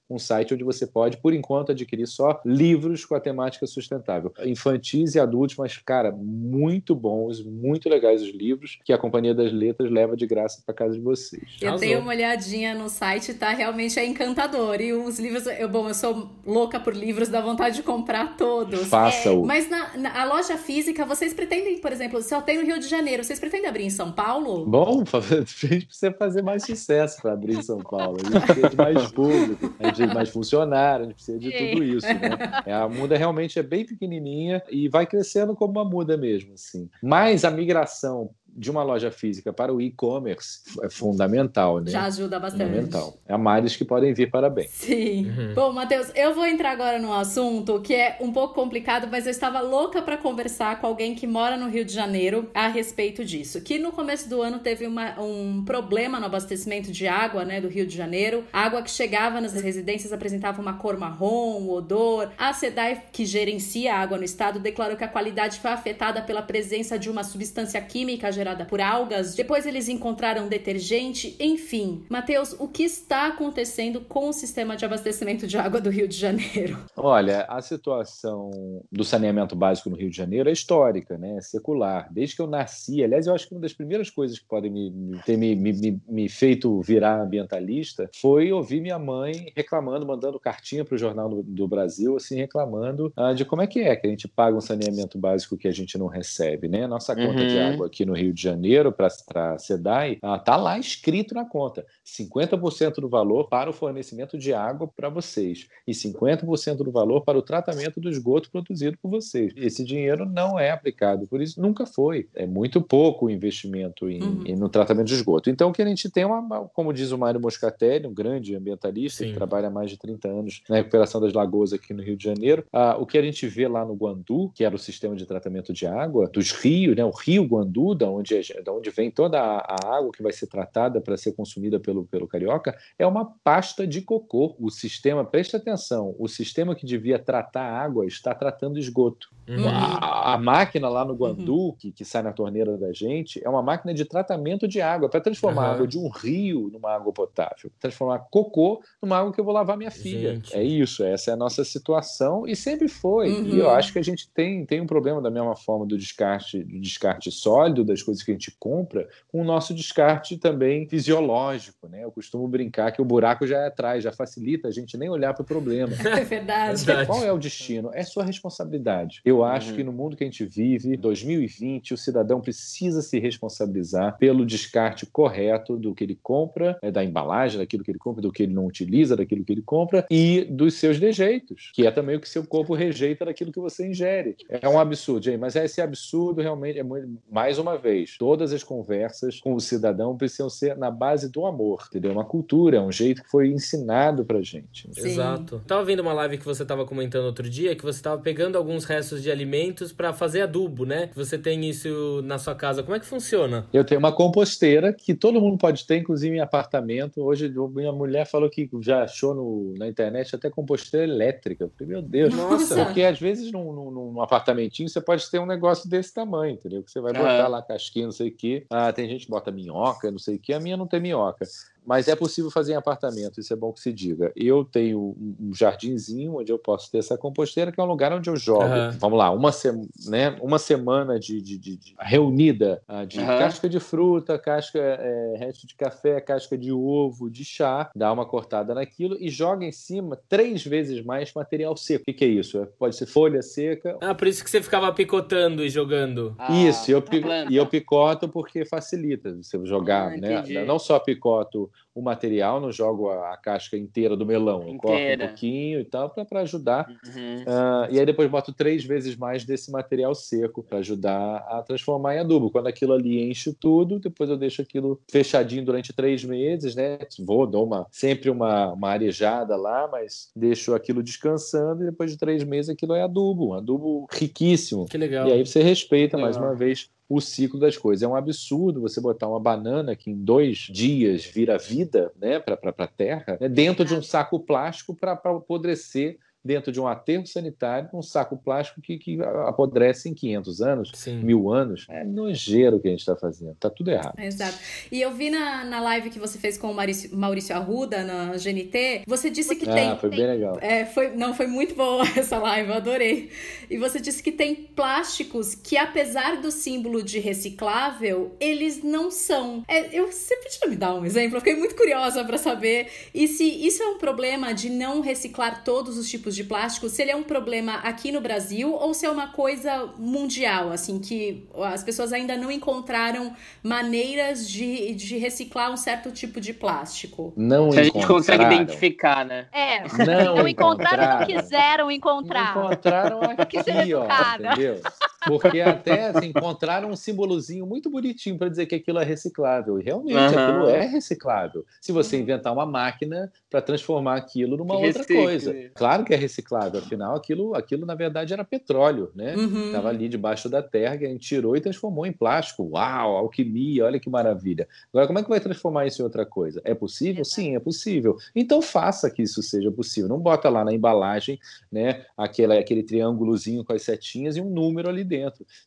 Speaker 3: um site onde você pode, por enquanto, adquirir só livros com a temática sustentável. Infantis e adultos, mas, cara, muito bons, muito legais os livros que a Companhia das Letras leva de graça para casa de vocês.
Speaker 1: Eu dei uma olhadinha no site, tá? Realmente é encantador. E os livros, eu, bom, eu sou louca por livros, dá vontade de comprar todos.
Speaker 3: Faça-o.
Speaker 1: É, mas na, na a loja física, vocês pretendem, por exemplo, se eu tenho no Rio de Janeiro, vocês pretendem abrir em São Paulo?
Speaker 3: Bom, a gente precisa fazer mais sucesso para abrir em São Paulo. A gente precisa de mais público, a gente de mais funcionário, a gente precisa de tudo isso. Né? É, a muda realmente é bem pequenininha e vai crescendo como uma muda mesmo. Assim. Mas a migração de uma loja física para o e-commerce é fundamental, né?
Speaker 1: Já ajuda bastante.
Speaker 3: Fundamental. É a males que podem vir para bem.
Speaker 1: Sim. Uhum. Bom, Matheus, eu vou entrar agora num assunto que é um pouco complicado, mas eu estava louca para conversar com alguém que mora no Rio de Janeiro a respeito disso. Que no começo do ano teve uma, um problema no abastecimento de água, né, do Rio de Janeiro. A água que chegava nas residências apresentava uma cor marrom, um odor. A SEDAI, que gerencia a água no estado, declarou que a qualidade foi afetada pela presença de uma substância química gerada gerada por algas. Depois eles encontraram detergente, enfim. Mateus, o que está acontecendo com o sistema de abastecimento de água do Rio de Janeiro?
Speaker 3: Olha, a situação do saneamento básico no Rio de Janeiro é histórica, né? É secular. Desde que eu nasci, aliás, eu acho que uma das primeiras coisas que podem me, ter me, me, me feito virar ambientalista foi ouvir minha mãe reclamando, mandando cartinha para o Jornal do, do, Brasil, assim, reclamando ah, de como é que é que a gente paga um saneamento básico que a gente não recebe, né? Nossa conta uhum. de água aqui no Rio de Janeiro para a SEDAI, está lá escrito na conta: 50% do valor para o fornecimento de água para vocês e 50% do valor para o tratamento do esgoto produzido por vocês. Esse dinheiro não é aplicado, por isso nunca foi. É muito pouco o investimento em, uhum. em, no tratamento de esgoto. Então, o que a gente tem é uma, como diz o Mário Moscatelli, um grande ambientalista Sim. que trabalha há mais de 30 anos na recuperação das lagoas aqui no Rio de Janeiro, ah, o que a gente vê lá no Guandu, que era o sistema de tratamento de água dos rios, né, o rio Guandu, da onde de onde vem toda a, água que vai ser tratada para ser consumida pelo, pelo carioca, é uma pasta de cocô. O sistema, preste atenção, o sistema que devia tratar água está tratando esgoto. Uhum. A, a, máquina lá no Guandu, uhum. que, que sai na torneira da gente, é uma máquina de tratamento de água, para transformar uhum. a água de um rio numa água potável, transformar cocô numa água que eu vou lavar minha filha. Gente. É isso, essa é a nossa situação e sempre foi. E eu uhum. acho que a gente tem, tem um problema da mesma forma do descarte, do descarte sólido, das coisas que a gente compra, com o nosso descarte também fisiológico. Né? Eu costumo brincar que o buraco já é atrás, já facilita a gente nem olhar para o problema.
Speaker 1: É verdade.
Speaker 3: Qual é o destino? É sua responsabilidade. Eu acho uhum. que no mundo que a gente vive, 2020, o cidadão precisa se responsabilizar pelo descarte correto do que ele compra, né, da embalagem, daquilo que ele compra, do que ele não utiliza, daquilo que ele compra e dos seus dejeitos, que é também o que seu corpo rejeita daquilo que você ingere. É um absurdo, gente, mas esse absurdo realmente é muito, mais uma vez, todas as conversas com o cidadão precisam ser na base do amor, entendeu? Uma cultura, um jeito que foi ensinado pra gente.
Speaker 2: Sim. Exato. Tava vendo uma live que você tava comentando outro dia que você tava pegando alguns restos de alimentos para fazer adubo, né? Você tem isso na sua casa. Como é que funciona?
Speaker 3: Eu tenho uma composteira que todo mundo pode ter, inclusive em apartamento. Hoje minha mulher falou que já achou no, na internet até composteira elétrica. Eu falei, meu Deus, nossa! Porque às vezes num, num, num, apartamentinho você pode ter um negócio desse tamanho, entendeu? Que você vai botar lá casquinha, não sei o quê. Ah, tem gente que bota minhoca, não sei o quê. A minha não tem minhoca mas é possível fazer em apartamento, isso é bom que se diga. Eu tenho um jardinzinho onde eu posso ter essa composteira, que é um lugar onde eu jogo. Uhum. Vamos lá, uma, se, né, uma semana de, de, de, de reunida ah, de uhum. casca de fruta, casca, é, resto de café, casca de ovo, de chá, dá uma cortada naquilo e joga em cima três vezes mais material seco. O que, que é isso? Pode ser folha seca.
Speaker 2: Ah, por isso que você ficava picotando e jogando.
Speaker 3: Ah, isso, e eu, e eu picoto porque facilita você jogar, ah, né? Não só picoto o material, não jogo a, a casca inteira do melão, eu corto um pouquinho e tal, para ajudar. Uhum. Uh, e aí depois boto três vezes mais desse material seco para ajudar a transformar em adubo. Quando aquilo ali enche tudo, depois eu deixo aquilo fechadinho durante três meses, né? Vou, dou uma, sempre uma, uma arejada lá, mas deixo aquilo descansando e depois de três meses aquilo é adubo, um adubo riquíssimo.
Speaker 2: Que legal.
Speaker 3: E aí você respeita mais uma vez o ciclo das coisas. É um absurdo você botar uma banana que em dois dias vira vida né, para a terra né, dentro de um saco plástico para apodrecer dentro de um aterro sanitário, um saco plástico que, que apodrece em 500 anos,
Speaker 2: Sim.
Speaker 3: mil anos. É nojeiro o que a gente está fazendo. Está tudo errado.
Speaker 1: Exato. E eu vi na, na live que você fez com o Maurício, Maurício Arruda, na GNT, você disse que
Speaker 3: ah,
Speaker 1: tem...
Speaker 3: foi bem legal.
Speaker 1: É, foi, não, foi muito boa essa live, eu adorei. E você disse que tem plásticos que, apesar do símbolo de reciclável, eles não são. É, eu, você podia me dar um exemplo? Eu fiquei muito curiosa para saber. E se isso é um problema de não reciclar todos os tipos de plástico, se ele é um problema aqui no Brasil ou se é uma coisa mundial, assim, que as pessoas ainda não encontraram maneiras de, de reciclar um certo tipo de plástico.
Speaker 3: Não
Speaker 4: Se a gente consegue identificar, né?
Speaker 5: É,
Speaker 3: Não,
Speaker 5: não encontraram e não quiseram encontrar.
Speaker 3: Encontraram
Speaker 5: Que seja
Speaker 3: aqui, ó, entendeu? Porque até assim, encontraram um simbolozinho muito bonitinho para dizer que aquilo é reciclável. E realmente
Speaker 4: Aham.
Speaker 3: aquilo é reciclável. Se você inventar uma máquina para transformar aquilo numa
Speaker 4: Que
Speaker 3: outra
Speaker 4: recicle.
Speaker 3: coisa. Claro que é reciclável, afinal, aquilo, aquilo na verdade era petróleo, né?
Speaker 1: Uhum.
Speaker 3: Estava ali debaixo da terra, que a gente tirou e transformou em plástico. Uau, alquimia, olha que maravilha. Agora, como é que vai transformar isso em outra coisa? É possível? Sim, é possível. Então faça que isso seja possível. Não bota lá na embalagem, né, aquele, aquele triângulozinho com as setinhas e um número ali dentro.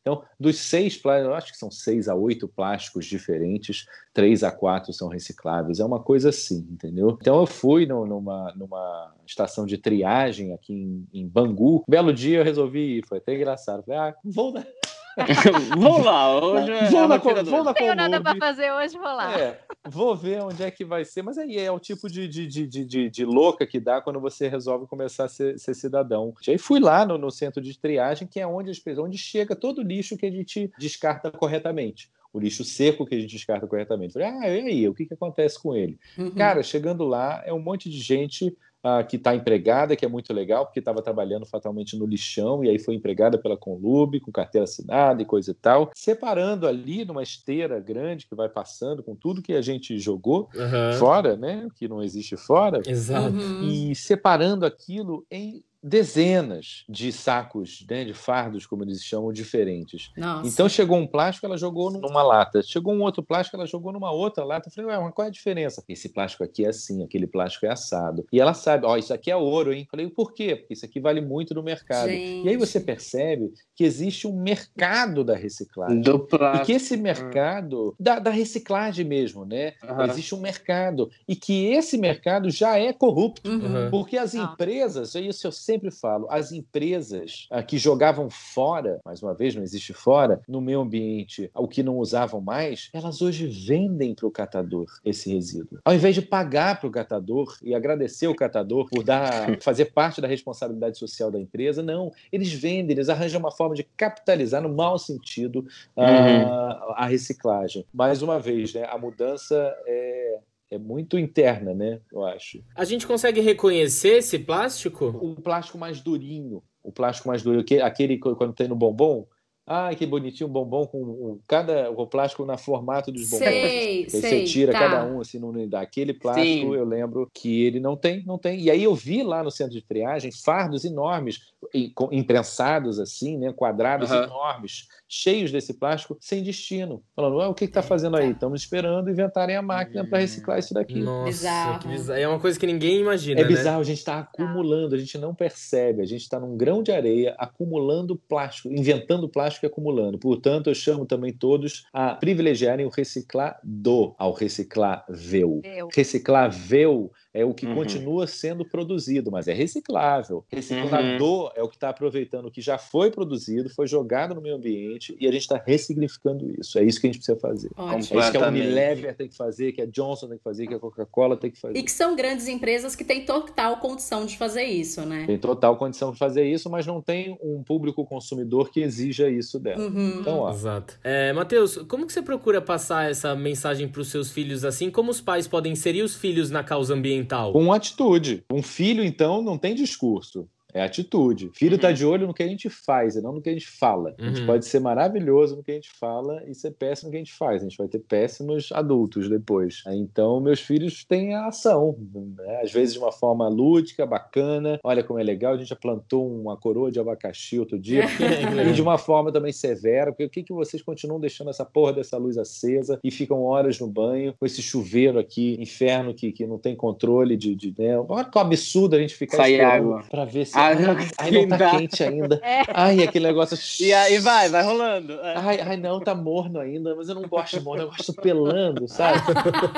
Speaker 3: Então, dos seis plásticos, eu acho que são seis a oito plásticos diferentes, três a quatro são recicláveis. É uma coisa assim, entendeu? Então eu fui no- numa, numa estação de triagem aqui em, em Bangu. Belo dia eu resolvi ir, foi até engraçado. Falei, ah, vou na,
Speaker 4: Vamos lá, hoje é
Speaker 3: vou na, vou na
Speaker 5: Não tenho nada pra fazer hoje, vou lá.
Speaker 3: É, vou ver onde é que vai ser, mas aí é o tipo de, de, de, de, de- de louca que dá quando você resolve começar a ser, ser cidadão. E aí fui lá no, no centro de triagem, que é onde, as onde chega todo o lixo que a gente descarta corretamente. O lixo seco que a gente descarta corretamente. Falei, ah, e aí, o que, que acontece com ele?
Speaker 1: Uhum.
Speaker 3: Cara, chegando lá, é um monte de gente ah, que está empregada, que é muito legal, porque estava trabalhando fatalmente no lixão, e aí foi empregada pela Conlube, com carteira assinada e coisa e tal, separando ali numa esteira grande que vai passando com tudo que a gente jogou
Speaker 2: Aham.
Speaker 3: fora, né? Que não existe fora,
Speaker 2: Exato.
Speaker 1: Uhum.
Speaker 3: e separando aquilo em dezenas de sacos, né, de fardos, como eles chamam, diferentes.
Speaker 1: Nossa.
Speaker 3: Então chegou um plástico, ela jogou numa lata. Chegou um outro plástico, ela jogou numa outra lata. Eu falei, ué, mas qual é a diferença? Esse plástico aqui é assim, aquele plástico é assado. E ela sabe, ó, isso aqui é ouro, hein? Eu falei, por quê? Porque isso aqui vale muito no mercado.
Speaker 1: Gente.
Speaker 3: E aí você percebe que existe um mercado da reciclagem.
Speaker 4: do
Speaker 3: E
Speaker 4: plástico.
Speaker 3: que esse mercado, da, da reciclagem mesmo, né?
Speaker 4: Aham.
Speaker 3: Existe um mercado. E que esse mercado já é corrupto.
Speaker 1: Uhum.
Speaker 2: Uhum.
Speaker 3: Porque as
Speaker 5: Ah.
Speaker 3: empresas, é isso eu sempre falo, as empresas ah, que jogavam fora, mais uma vez, não existe fora, no meio ambiente, o que não usavam mais, elas hoje vendem para o catador esse resíduo. Ao invés de pagar para o catador e agradecer o catador por dar, fazer parte da responsabilidade social da empresa, não. Eles vendem, eles arranjam uma forma de capitalizar, no mau sentido, ah, a reciclagem. Mais uma vez, né, a mudança é. É muito interna, né? Eu acho.
Speaker 2: A gente consegue reconhecer esse plástico?
Speaker 3: o plástico mais durinho, o plástico mais durinho, que- aquele que- quando tem no bombom. Ah, que bonitinho, um bombom com cada o plástico na formato dos bombons.
Speaker 1: Sei,
Speaker 3: Aí
Speaker 1: sei.
Speaker 3: você tira
Speaker 1: tá.
Speaker 3: cada um assim, não dá. Aquele plástico,
Speaker 4: Sim.
Speaker 3: eu lembro que ele não tem, não tem. E aí eu vi lá no centro de triagem fardos enormes, imprensados assim, né, quadrados enormes, cheios desse plástico, sem destino. Falando, Ué, o que está fazendo aí? Estamos esperando inventarem a máquina para reciclar isso daqui.
Speaker 2: Nossa,
Speaker 1: Bizarro.
Speaker 2: que bizarro. É uma coisa que ninguém imagina,
Speaker 3: É
Speaker 2: né?
Speaker 3: bizarro, a gente está acumulando, a gente não percebe, a gente está num grão de areia acumulando plástico, inventando plástico e acumulando. Portanto, eu chamo também todos a privilegiarem o reciclado ao reciclável. Reciclável é o que
Speaker 4: Uhum.
Speaker 3: continua sendo produzido, mas é reciclável. Reciclador é o que está aproveitando o que já foi produzido, foi jogado no meio ambiente e a gente está ressignificando isso. É isso que a gente precisa fazer.
Speaker 1: Ótimo.
Speaker 3: É isso que a. Unilever tem que fazer, que a Johnson tem que fazer, que a Coca-Cola tem que fazer.
Speaker 1: E que são grandes empresas que têm total condição de fazer isso, né?
Speaker 3: Tem total condição de fazer isso, mas não tem um público consumidor que exija isso dela.
Speaker 1: Uhum.
Speaker 3: Então, ó,
Speaker 2: Exato. É, Matheus, como que você procura passar essa mensagem para os seus filhos assim? Como os pais podem inserir os filhos na causa ambiental?
Speaker 3: Com atitude. Um filho, então, não tem discurso. É atitude. Filho está de olho no que a gente faz e não no que a gente fala. A gente
Speaker 2: Uhum.
Speaker 3: pode ser maravilhoso no que a gente fala e ser péssimo no que a gente faz. A gente vai ter péssimos adultos depois. Então, meus filhos têm a ação. né? Às vezes de uma forma lúdica, bacana. Olha como é legal. A gente já plantou uma coroa de abacaxi outro dia. e de uma forma também severa. Porque o que, que vocês continuam deixando essa porra dessa luz acesa e ficam horas no banho com esse chuveiro aqui, inferno que, que não tem controle de. de né? Olha que absurdo a gente ficar
Speaker 4: Sai água.
Speaker 3: para ver se não, ai, não tá quente ainda. É. Ai, aquele negócio.
Speaker 4: E aí vai, vai rolando.
Speaker 3: É. Ai, ai, não, tá morno ainda, mas eu não gosto de morno, eu gosto pelando, sabe?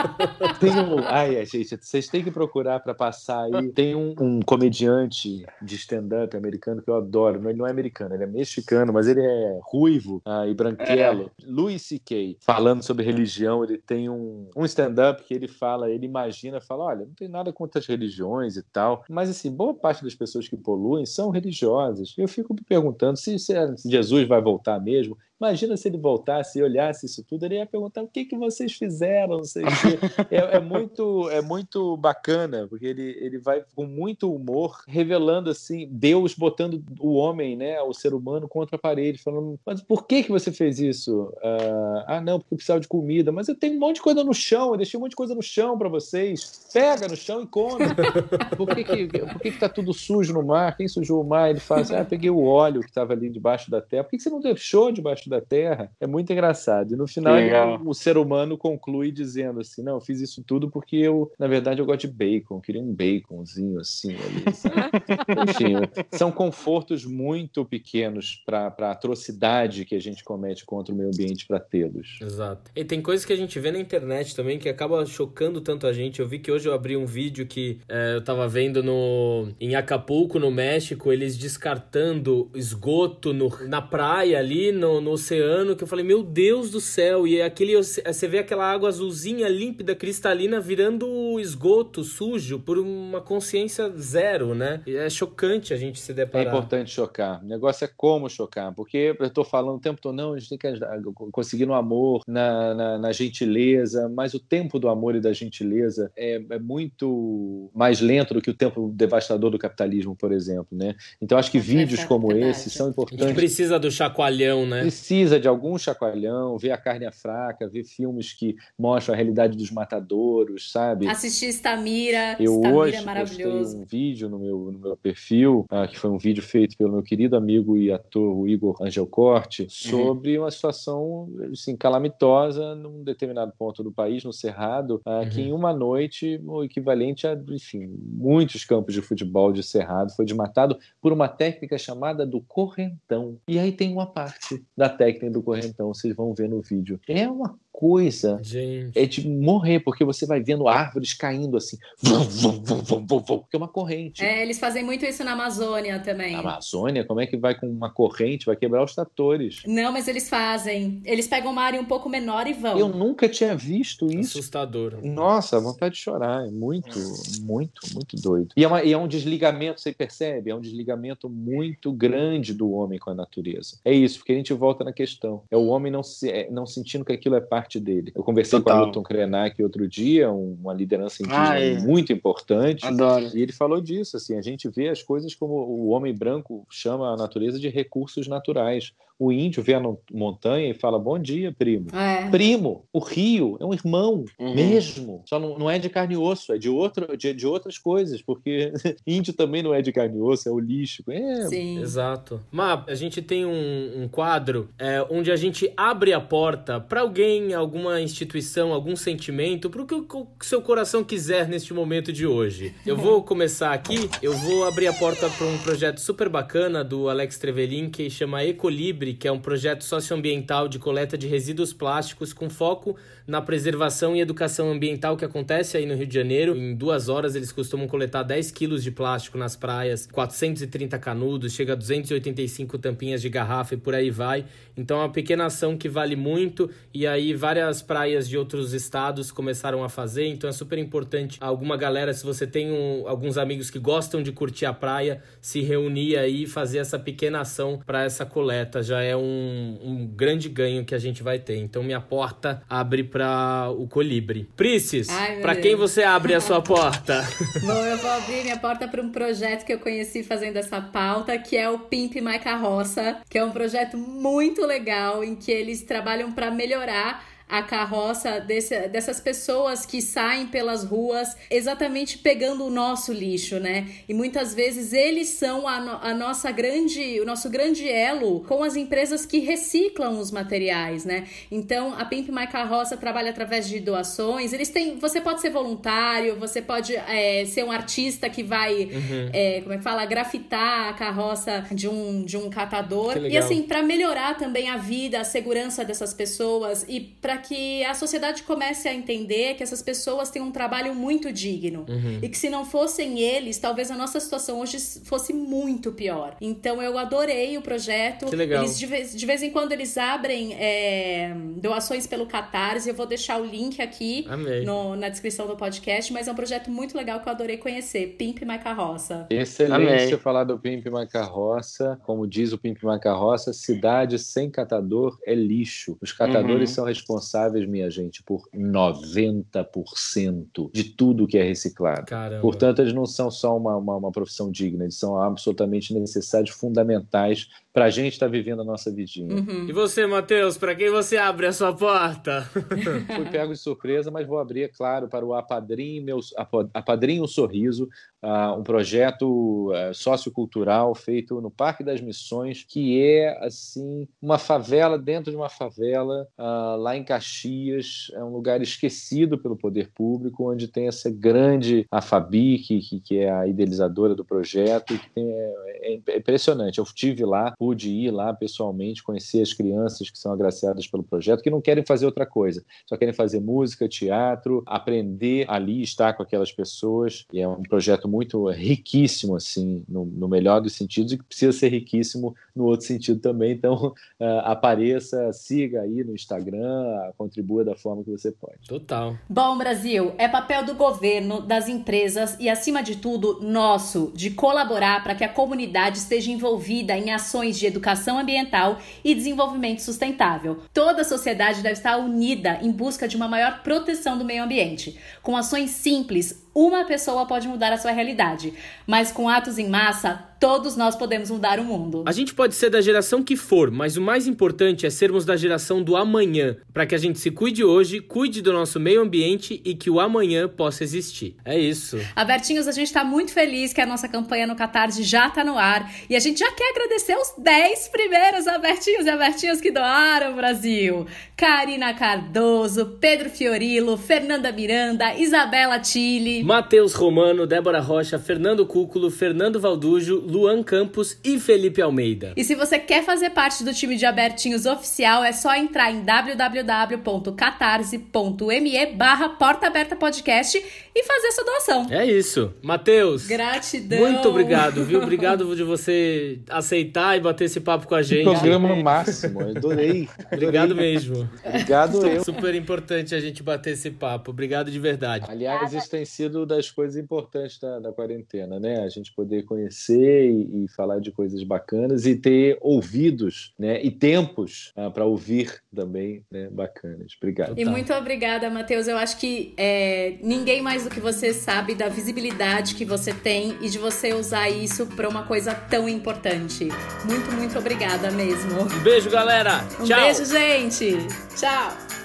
Speaker 3: Tem um. Ai, gente, vocês têm que procurar para passar aí. Tem um, um comediante de stand-up americano que eu adoro. Ele não é americano, ele é mexicano, mas ele é ruivo ah, e branquelo. É. Louis C.K. falando sobre religião, ele tem um, um stand-up que ele fala, ele imagina, fala: olha, não tem nada contra as religiões e tal, mas assim, boa parte das pessoas que poluem são religiosas. Eu fico me perguntando se, se Jesus vai voltar mesmo. Imagina se ele voltasse e olhasse isso tudo, ele ia perguntar o que, que vocês fizeram, não sei é, é, muito, é muito bacana, porque ele, ele vai com muito humor revelando assim, Deus botando o homem, né, o ser humano contra a parede, falando, mas por que, que você fez isso? Uh, ah, não, porque eu precisava de comida, mas eu tenho um monte de coisa no chão, eu deixei um monte de coisa no chão para vocês, pega no chão e come. Por que que, por que que tá tudo sujo no mar? Quem sujou o mar? Ele fala assim, ah, peguei o óleo que estava ali debaixo da terra, por que, que você não deixou debaixo da Terra, é muito engraçado. E no final o ser humano conclui dizendo assim: não, eu fiz isso tudo porque eu, na verdade, eu gosto de bacon, eu queria um baconzinho assim ali. Enfim, são confortos muito pequenos para a atrocidade que a gente comete contra o meio ambiente para tê-los.
Speaker 2: Exato. E tem coisas que a gente vê na internet também que acaba chocando tanto a gente. Eu vi que hoje eu abri um vídeo que é, eu tava vendo no em Acapulco, no México, eles descartando esgoto no, na praia ali, no, no oceano que eu falei, meu Deus do céu, e é aquele você vê aquela água azulzinha, límpida, cristalina virando esgoto sujo por uma consciência zero, né? E é chocante a gente se deparar.
Speaker 3: É importante chocar. O negócio é como chocar, porque eu tô falando o tempo todo, não, a gente tem que conseguir no amor, na, na, na gentileza, mas o tempo do amor e da gentileza é, é, muito mais lento do que o tempo devastador do capitalismo, por exemplo, né? Então acho que é vídeos como esse são importantes. A
Speaker 2: gente precisa do chacoalhão, né?
Speaker 3: Precisa precisa de algum chacoalhão, ver a carne é fraca, ver filmes que mostram a realidade dos matadouros, sabe?
Speaker 1: Assistir Stamira,
Speaker 3: eu
Speaker 1: Stamira
Speaker 3: hoje é maravilhoso. um vídeo no meu, no meu perfil, ah, que foi um vídeo feito pelo meu querido amigo e ator Igor Angel Corte, uhum. sobre uhum. uma situação assim, calamitosa num determinado ponto do país, no Cerrado, ah, uhum. que em uma noite, o equivalente a, enfim, muitos campos de futebol de Cerrado foi desmatado por uma técnica chamada do correntão. E aí tem uma parte da técnica do correntão, vocês vão ver no vídeo. É uma coisa
Speaker 2: Gente.
Speaker 3: é de morrer, porque você vai vendo árvores caindo assim, vum, vum, vum, vum, vum, que é uma corrente.
Speaker 1: É, eles fazem muito isso na Amazônia também.
Speaker 3: Na Amazônia, como é que vai com uma corrente, vai quebrar os tratores?
Speaker 1: Não, mas eles fazem. Eles pegam uma área um pouco menor e vão.
Speaker 3: Eu nunca tinha visto isso.
Speaker 2: Assustador.
Speaker 3: Nossa, vontade de chorar. É muito, muito, muito doido. E é, uma, e é um desligamento, você percebe? É um desligamento muito grande do homem com a natureza. É isso, porque a gente volta na questão. É o homem não, se, é, não sentindo que aquilo é parte parte dele. Eu conversei Total. com a Milton Krenak outro dia, uma liderança indígena ah, é. muito importante.
Speaker 4: Adoro.
Speaker 3: E ele falou disso, assim, a gente vê as coisas como o homem branco chama a natureza de recursos naturais o índio vê a montanha e fala: Bom dia, primo.
Speaker 1: É.
Speaker 3: Primo, o rio é um irmão uhum. mesmo. Só não, não, é de carne e osso, é de, outro, de, de outras coisas, porque índio também não é de carne e osso, é holístico. É.
Speaker 2: Sim. Exato. Mas a gente tem um, um quadro é, onde a gente abre a porta para alguém, alguma instituição, algum sentimento, para o que o seu coração quiser neste momento de hoje. Eu vou começar aqui, eu vou abrir a porta para um projeto super bacana do Alex Trevelin que chama Ecolibre que é um projeto socioambiental de coleta de resíduos plásticos com foco na preservação e educação ambiental que acontece aí no Rio de Janeiro. Em duas horas eles costumam coletar 10 quilos de plástico nas praias, 430 canudos, chega a 285 tampinhas de garrafa e por aí vai. Então é uma pequena ação que vale muito e aí várias praias de outros estados começaram a fazer. Então é super importante alguma galera, se você tem um, alguns amigos que gostam de curtir a praia, se reunir aí e fazer essa pequena ação para essa coleta. Já é um, um grande ganho que a gente vai ter. Então minha porta abre para o Colibre. Prices, para quem você abre a sua porta?
Speaker 1: Bom, eu vou abrir minha porta para um projeto que eu conheci fazendo essa pauta, que é o Pimp My Carroça, que é um projeto muito legal em que eles trabalham para melhorar a carroça desse, dessas pessoas que saem pelas ruas exatamente pegando o nosso lixo, né? E muitas vezes eles são a, no, a nossa grande, o nosso grande elo com as empresas que reciclam os materiais, né? Então a Pimp My Carroça trabalha através de doações. Eles têm, você pode ser voluntário, você pode é, ser um artista que vai, uhum. é, como é que fala, grafitar a carroça de um de um catador e assim para melhorar também a vida, a segurança dessas pessoas e para que a sociedade comece a entender que essas pessoas têm um trabalho muito digno uhum. e que se não fossem eles, talvez a nossa situação hoje fosse muito pior. Então eu adorei o projeto.
Speaker 2: Que legal.
Speaker 1: Eles de vez, de vez em quando eles abrem é, doações pelo Catarse. Eu vou deixar o link aqui no, na descrição do podcast, mas é um projeto muito legal que eu adorei conhecer. Pimp My Carroça.
Speaker 3: Excelente Amei. você falar do Pimp My Carroça. Como diz o Pimp My Carroça, cidade sem catador é lixo. Os catadores uhum. são responsáveis, minha gente, por 90% de tudo que é reciclado.
Speaker 2: Caramba.
Speaker 3: Portanto, eles não são só uma, uma, uma profissão digna, eles são absolutamente necessários, fundamentais para a gente estar tá vivendo a nossa vidinha.
Speaker 2: Uhum. E você, Matheus, para quem você abre a sua porta?
Speaker 3: Fui pego de surpresa, mas vou abrir, é claro, para o Apadrinho, meu, Apadrinho Sorriso, uh, um projeto uh, sociocultural feito no Parque das Missões, que é, assim, uma favela dentro de uma favela, uh, lá em Caxias, é um lugar esquecido pelo poder público, onde tem essa grande, a Fabi, que, que, é a idealizadora do projeto, que tem, é, é impressionante. Eu estive lá, pude ir lá pessoalmente, conhecer as crianças que são agraciadas pelo projeto, que não querem fazer outra coisa, só querem fazer música, teatro, aprender ali, estar com aquelas pessoas. E é um projeto muito riquíssimo, assim, no, no melhor dos sentidos, e que precisa ser riquíssimo no outro sentido também. Então, uh, apareça, siga aí no Instagram, contribua da forma que você pode.
Speaker 2: Total.
Speaker 1: Bom, Brasil, é papel do governo, das empresas e, acima de tudo, nosso, de colaborar para que a comunidade esteja envolvida em ações ações de educação ambiental e desenvolvimento sustentável. Toda a sociedade deve estar unida em busca de uma maior proteção do meio ambiente. Com ações simples, uma pessoa pode mudar a sua realidade, mas com atos em massa, todos nós podemos mudar o mundo.
Speaker 2: A gente pode ser da geração que for, mas o mais importante é sermos da geração do amanhã, para que a gente se cuide hoje, cuide do nosso meio ambiente e que o amanhã possa existir. É isso.
Speaker 1: Abertinhos, a gente está muito feliz que a nossa campanha no Catarse já está no ar e a gente já quer agradecer os 10 primeiros abertinhos e abertinhos que doaram, Brasil. Karina Cardoso, Pedro Fiorilo, Fernanda Miranda, Isabela
Speaker 2: Matheus Romano, Débora Rocha, Fernando Cúculo, Fernando Valdujo, Luan Campos e Felipe Almeida.
Speaker 1: E se você quer fazer parte do time de Abertinhos oficial, é só entrar em www.catarse.me barra Porta Aberta Podcast e fazer sua doação.
Speaker 2: É isso. Matheus.
Speaker 1: Gratidão.
Speaker 2: Muito obrigado, viu? Obrigado de você aceitar e bater esse papo com a gente.
Speaker 3: Programa máximo, adorei.
Speaker 2: Obrigado mesmo.
Speaker 3: Obrigado eu.
Speaker 2: Super importante a gente bater esse papo. Obrigado de verdade.
Speaker 3: Aliás, isso tem sido das coisas importantes da, da quarentena, né? A gente poder conhecer e, e, falar de coisas bacanas e ter ouvidos, né? E tempos ah, para ouvir também, né? Bacanas. Obrigado.
Speaker 1: E muito obrigada, Matheus. Eu acho que é, ninguém mais do que você sabe da visibilidade que você tem e de você usar isso para uma coisa tão importante. Muito, muito obrigada mesmo.
Speaker 2: Um beijo, galera.
Speaker 1: Um
Speaker 2: Tchau.
Speaker 1: beijo, gente. Tchau.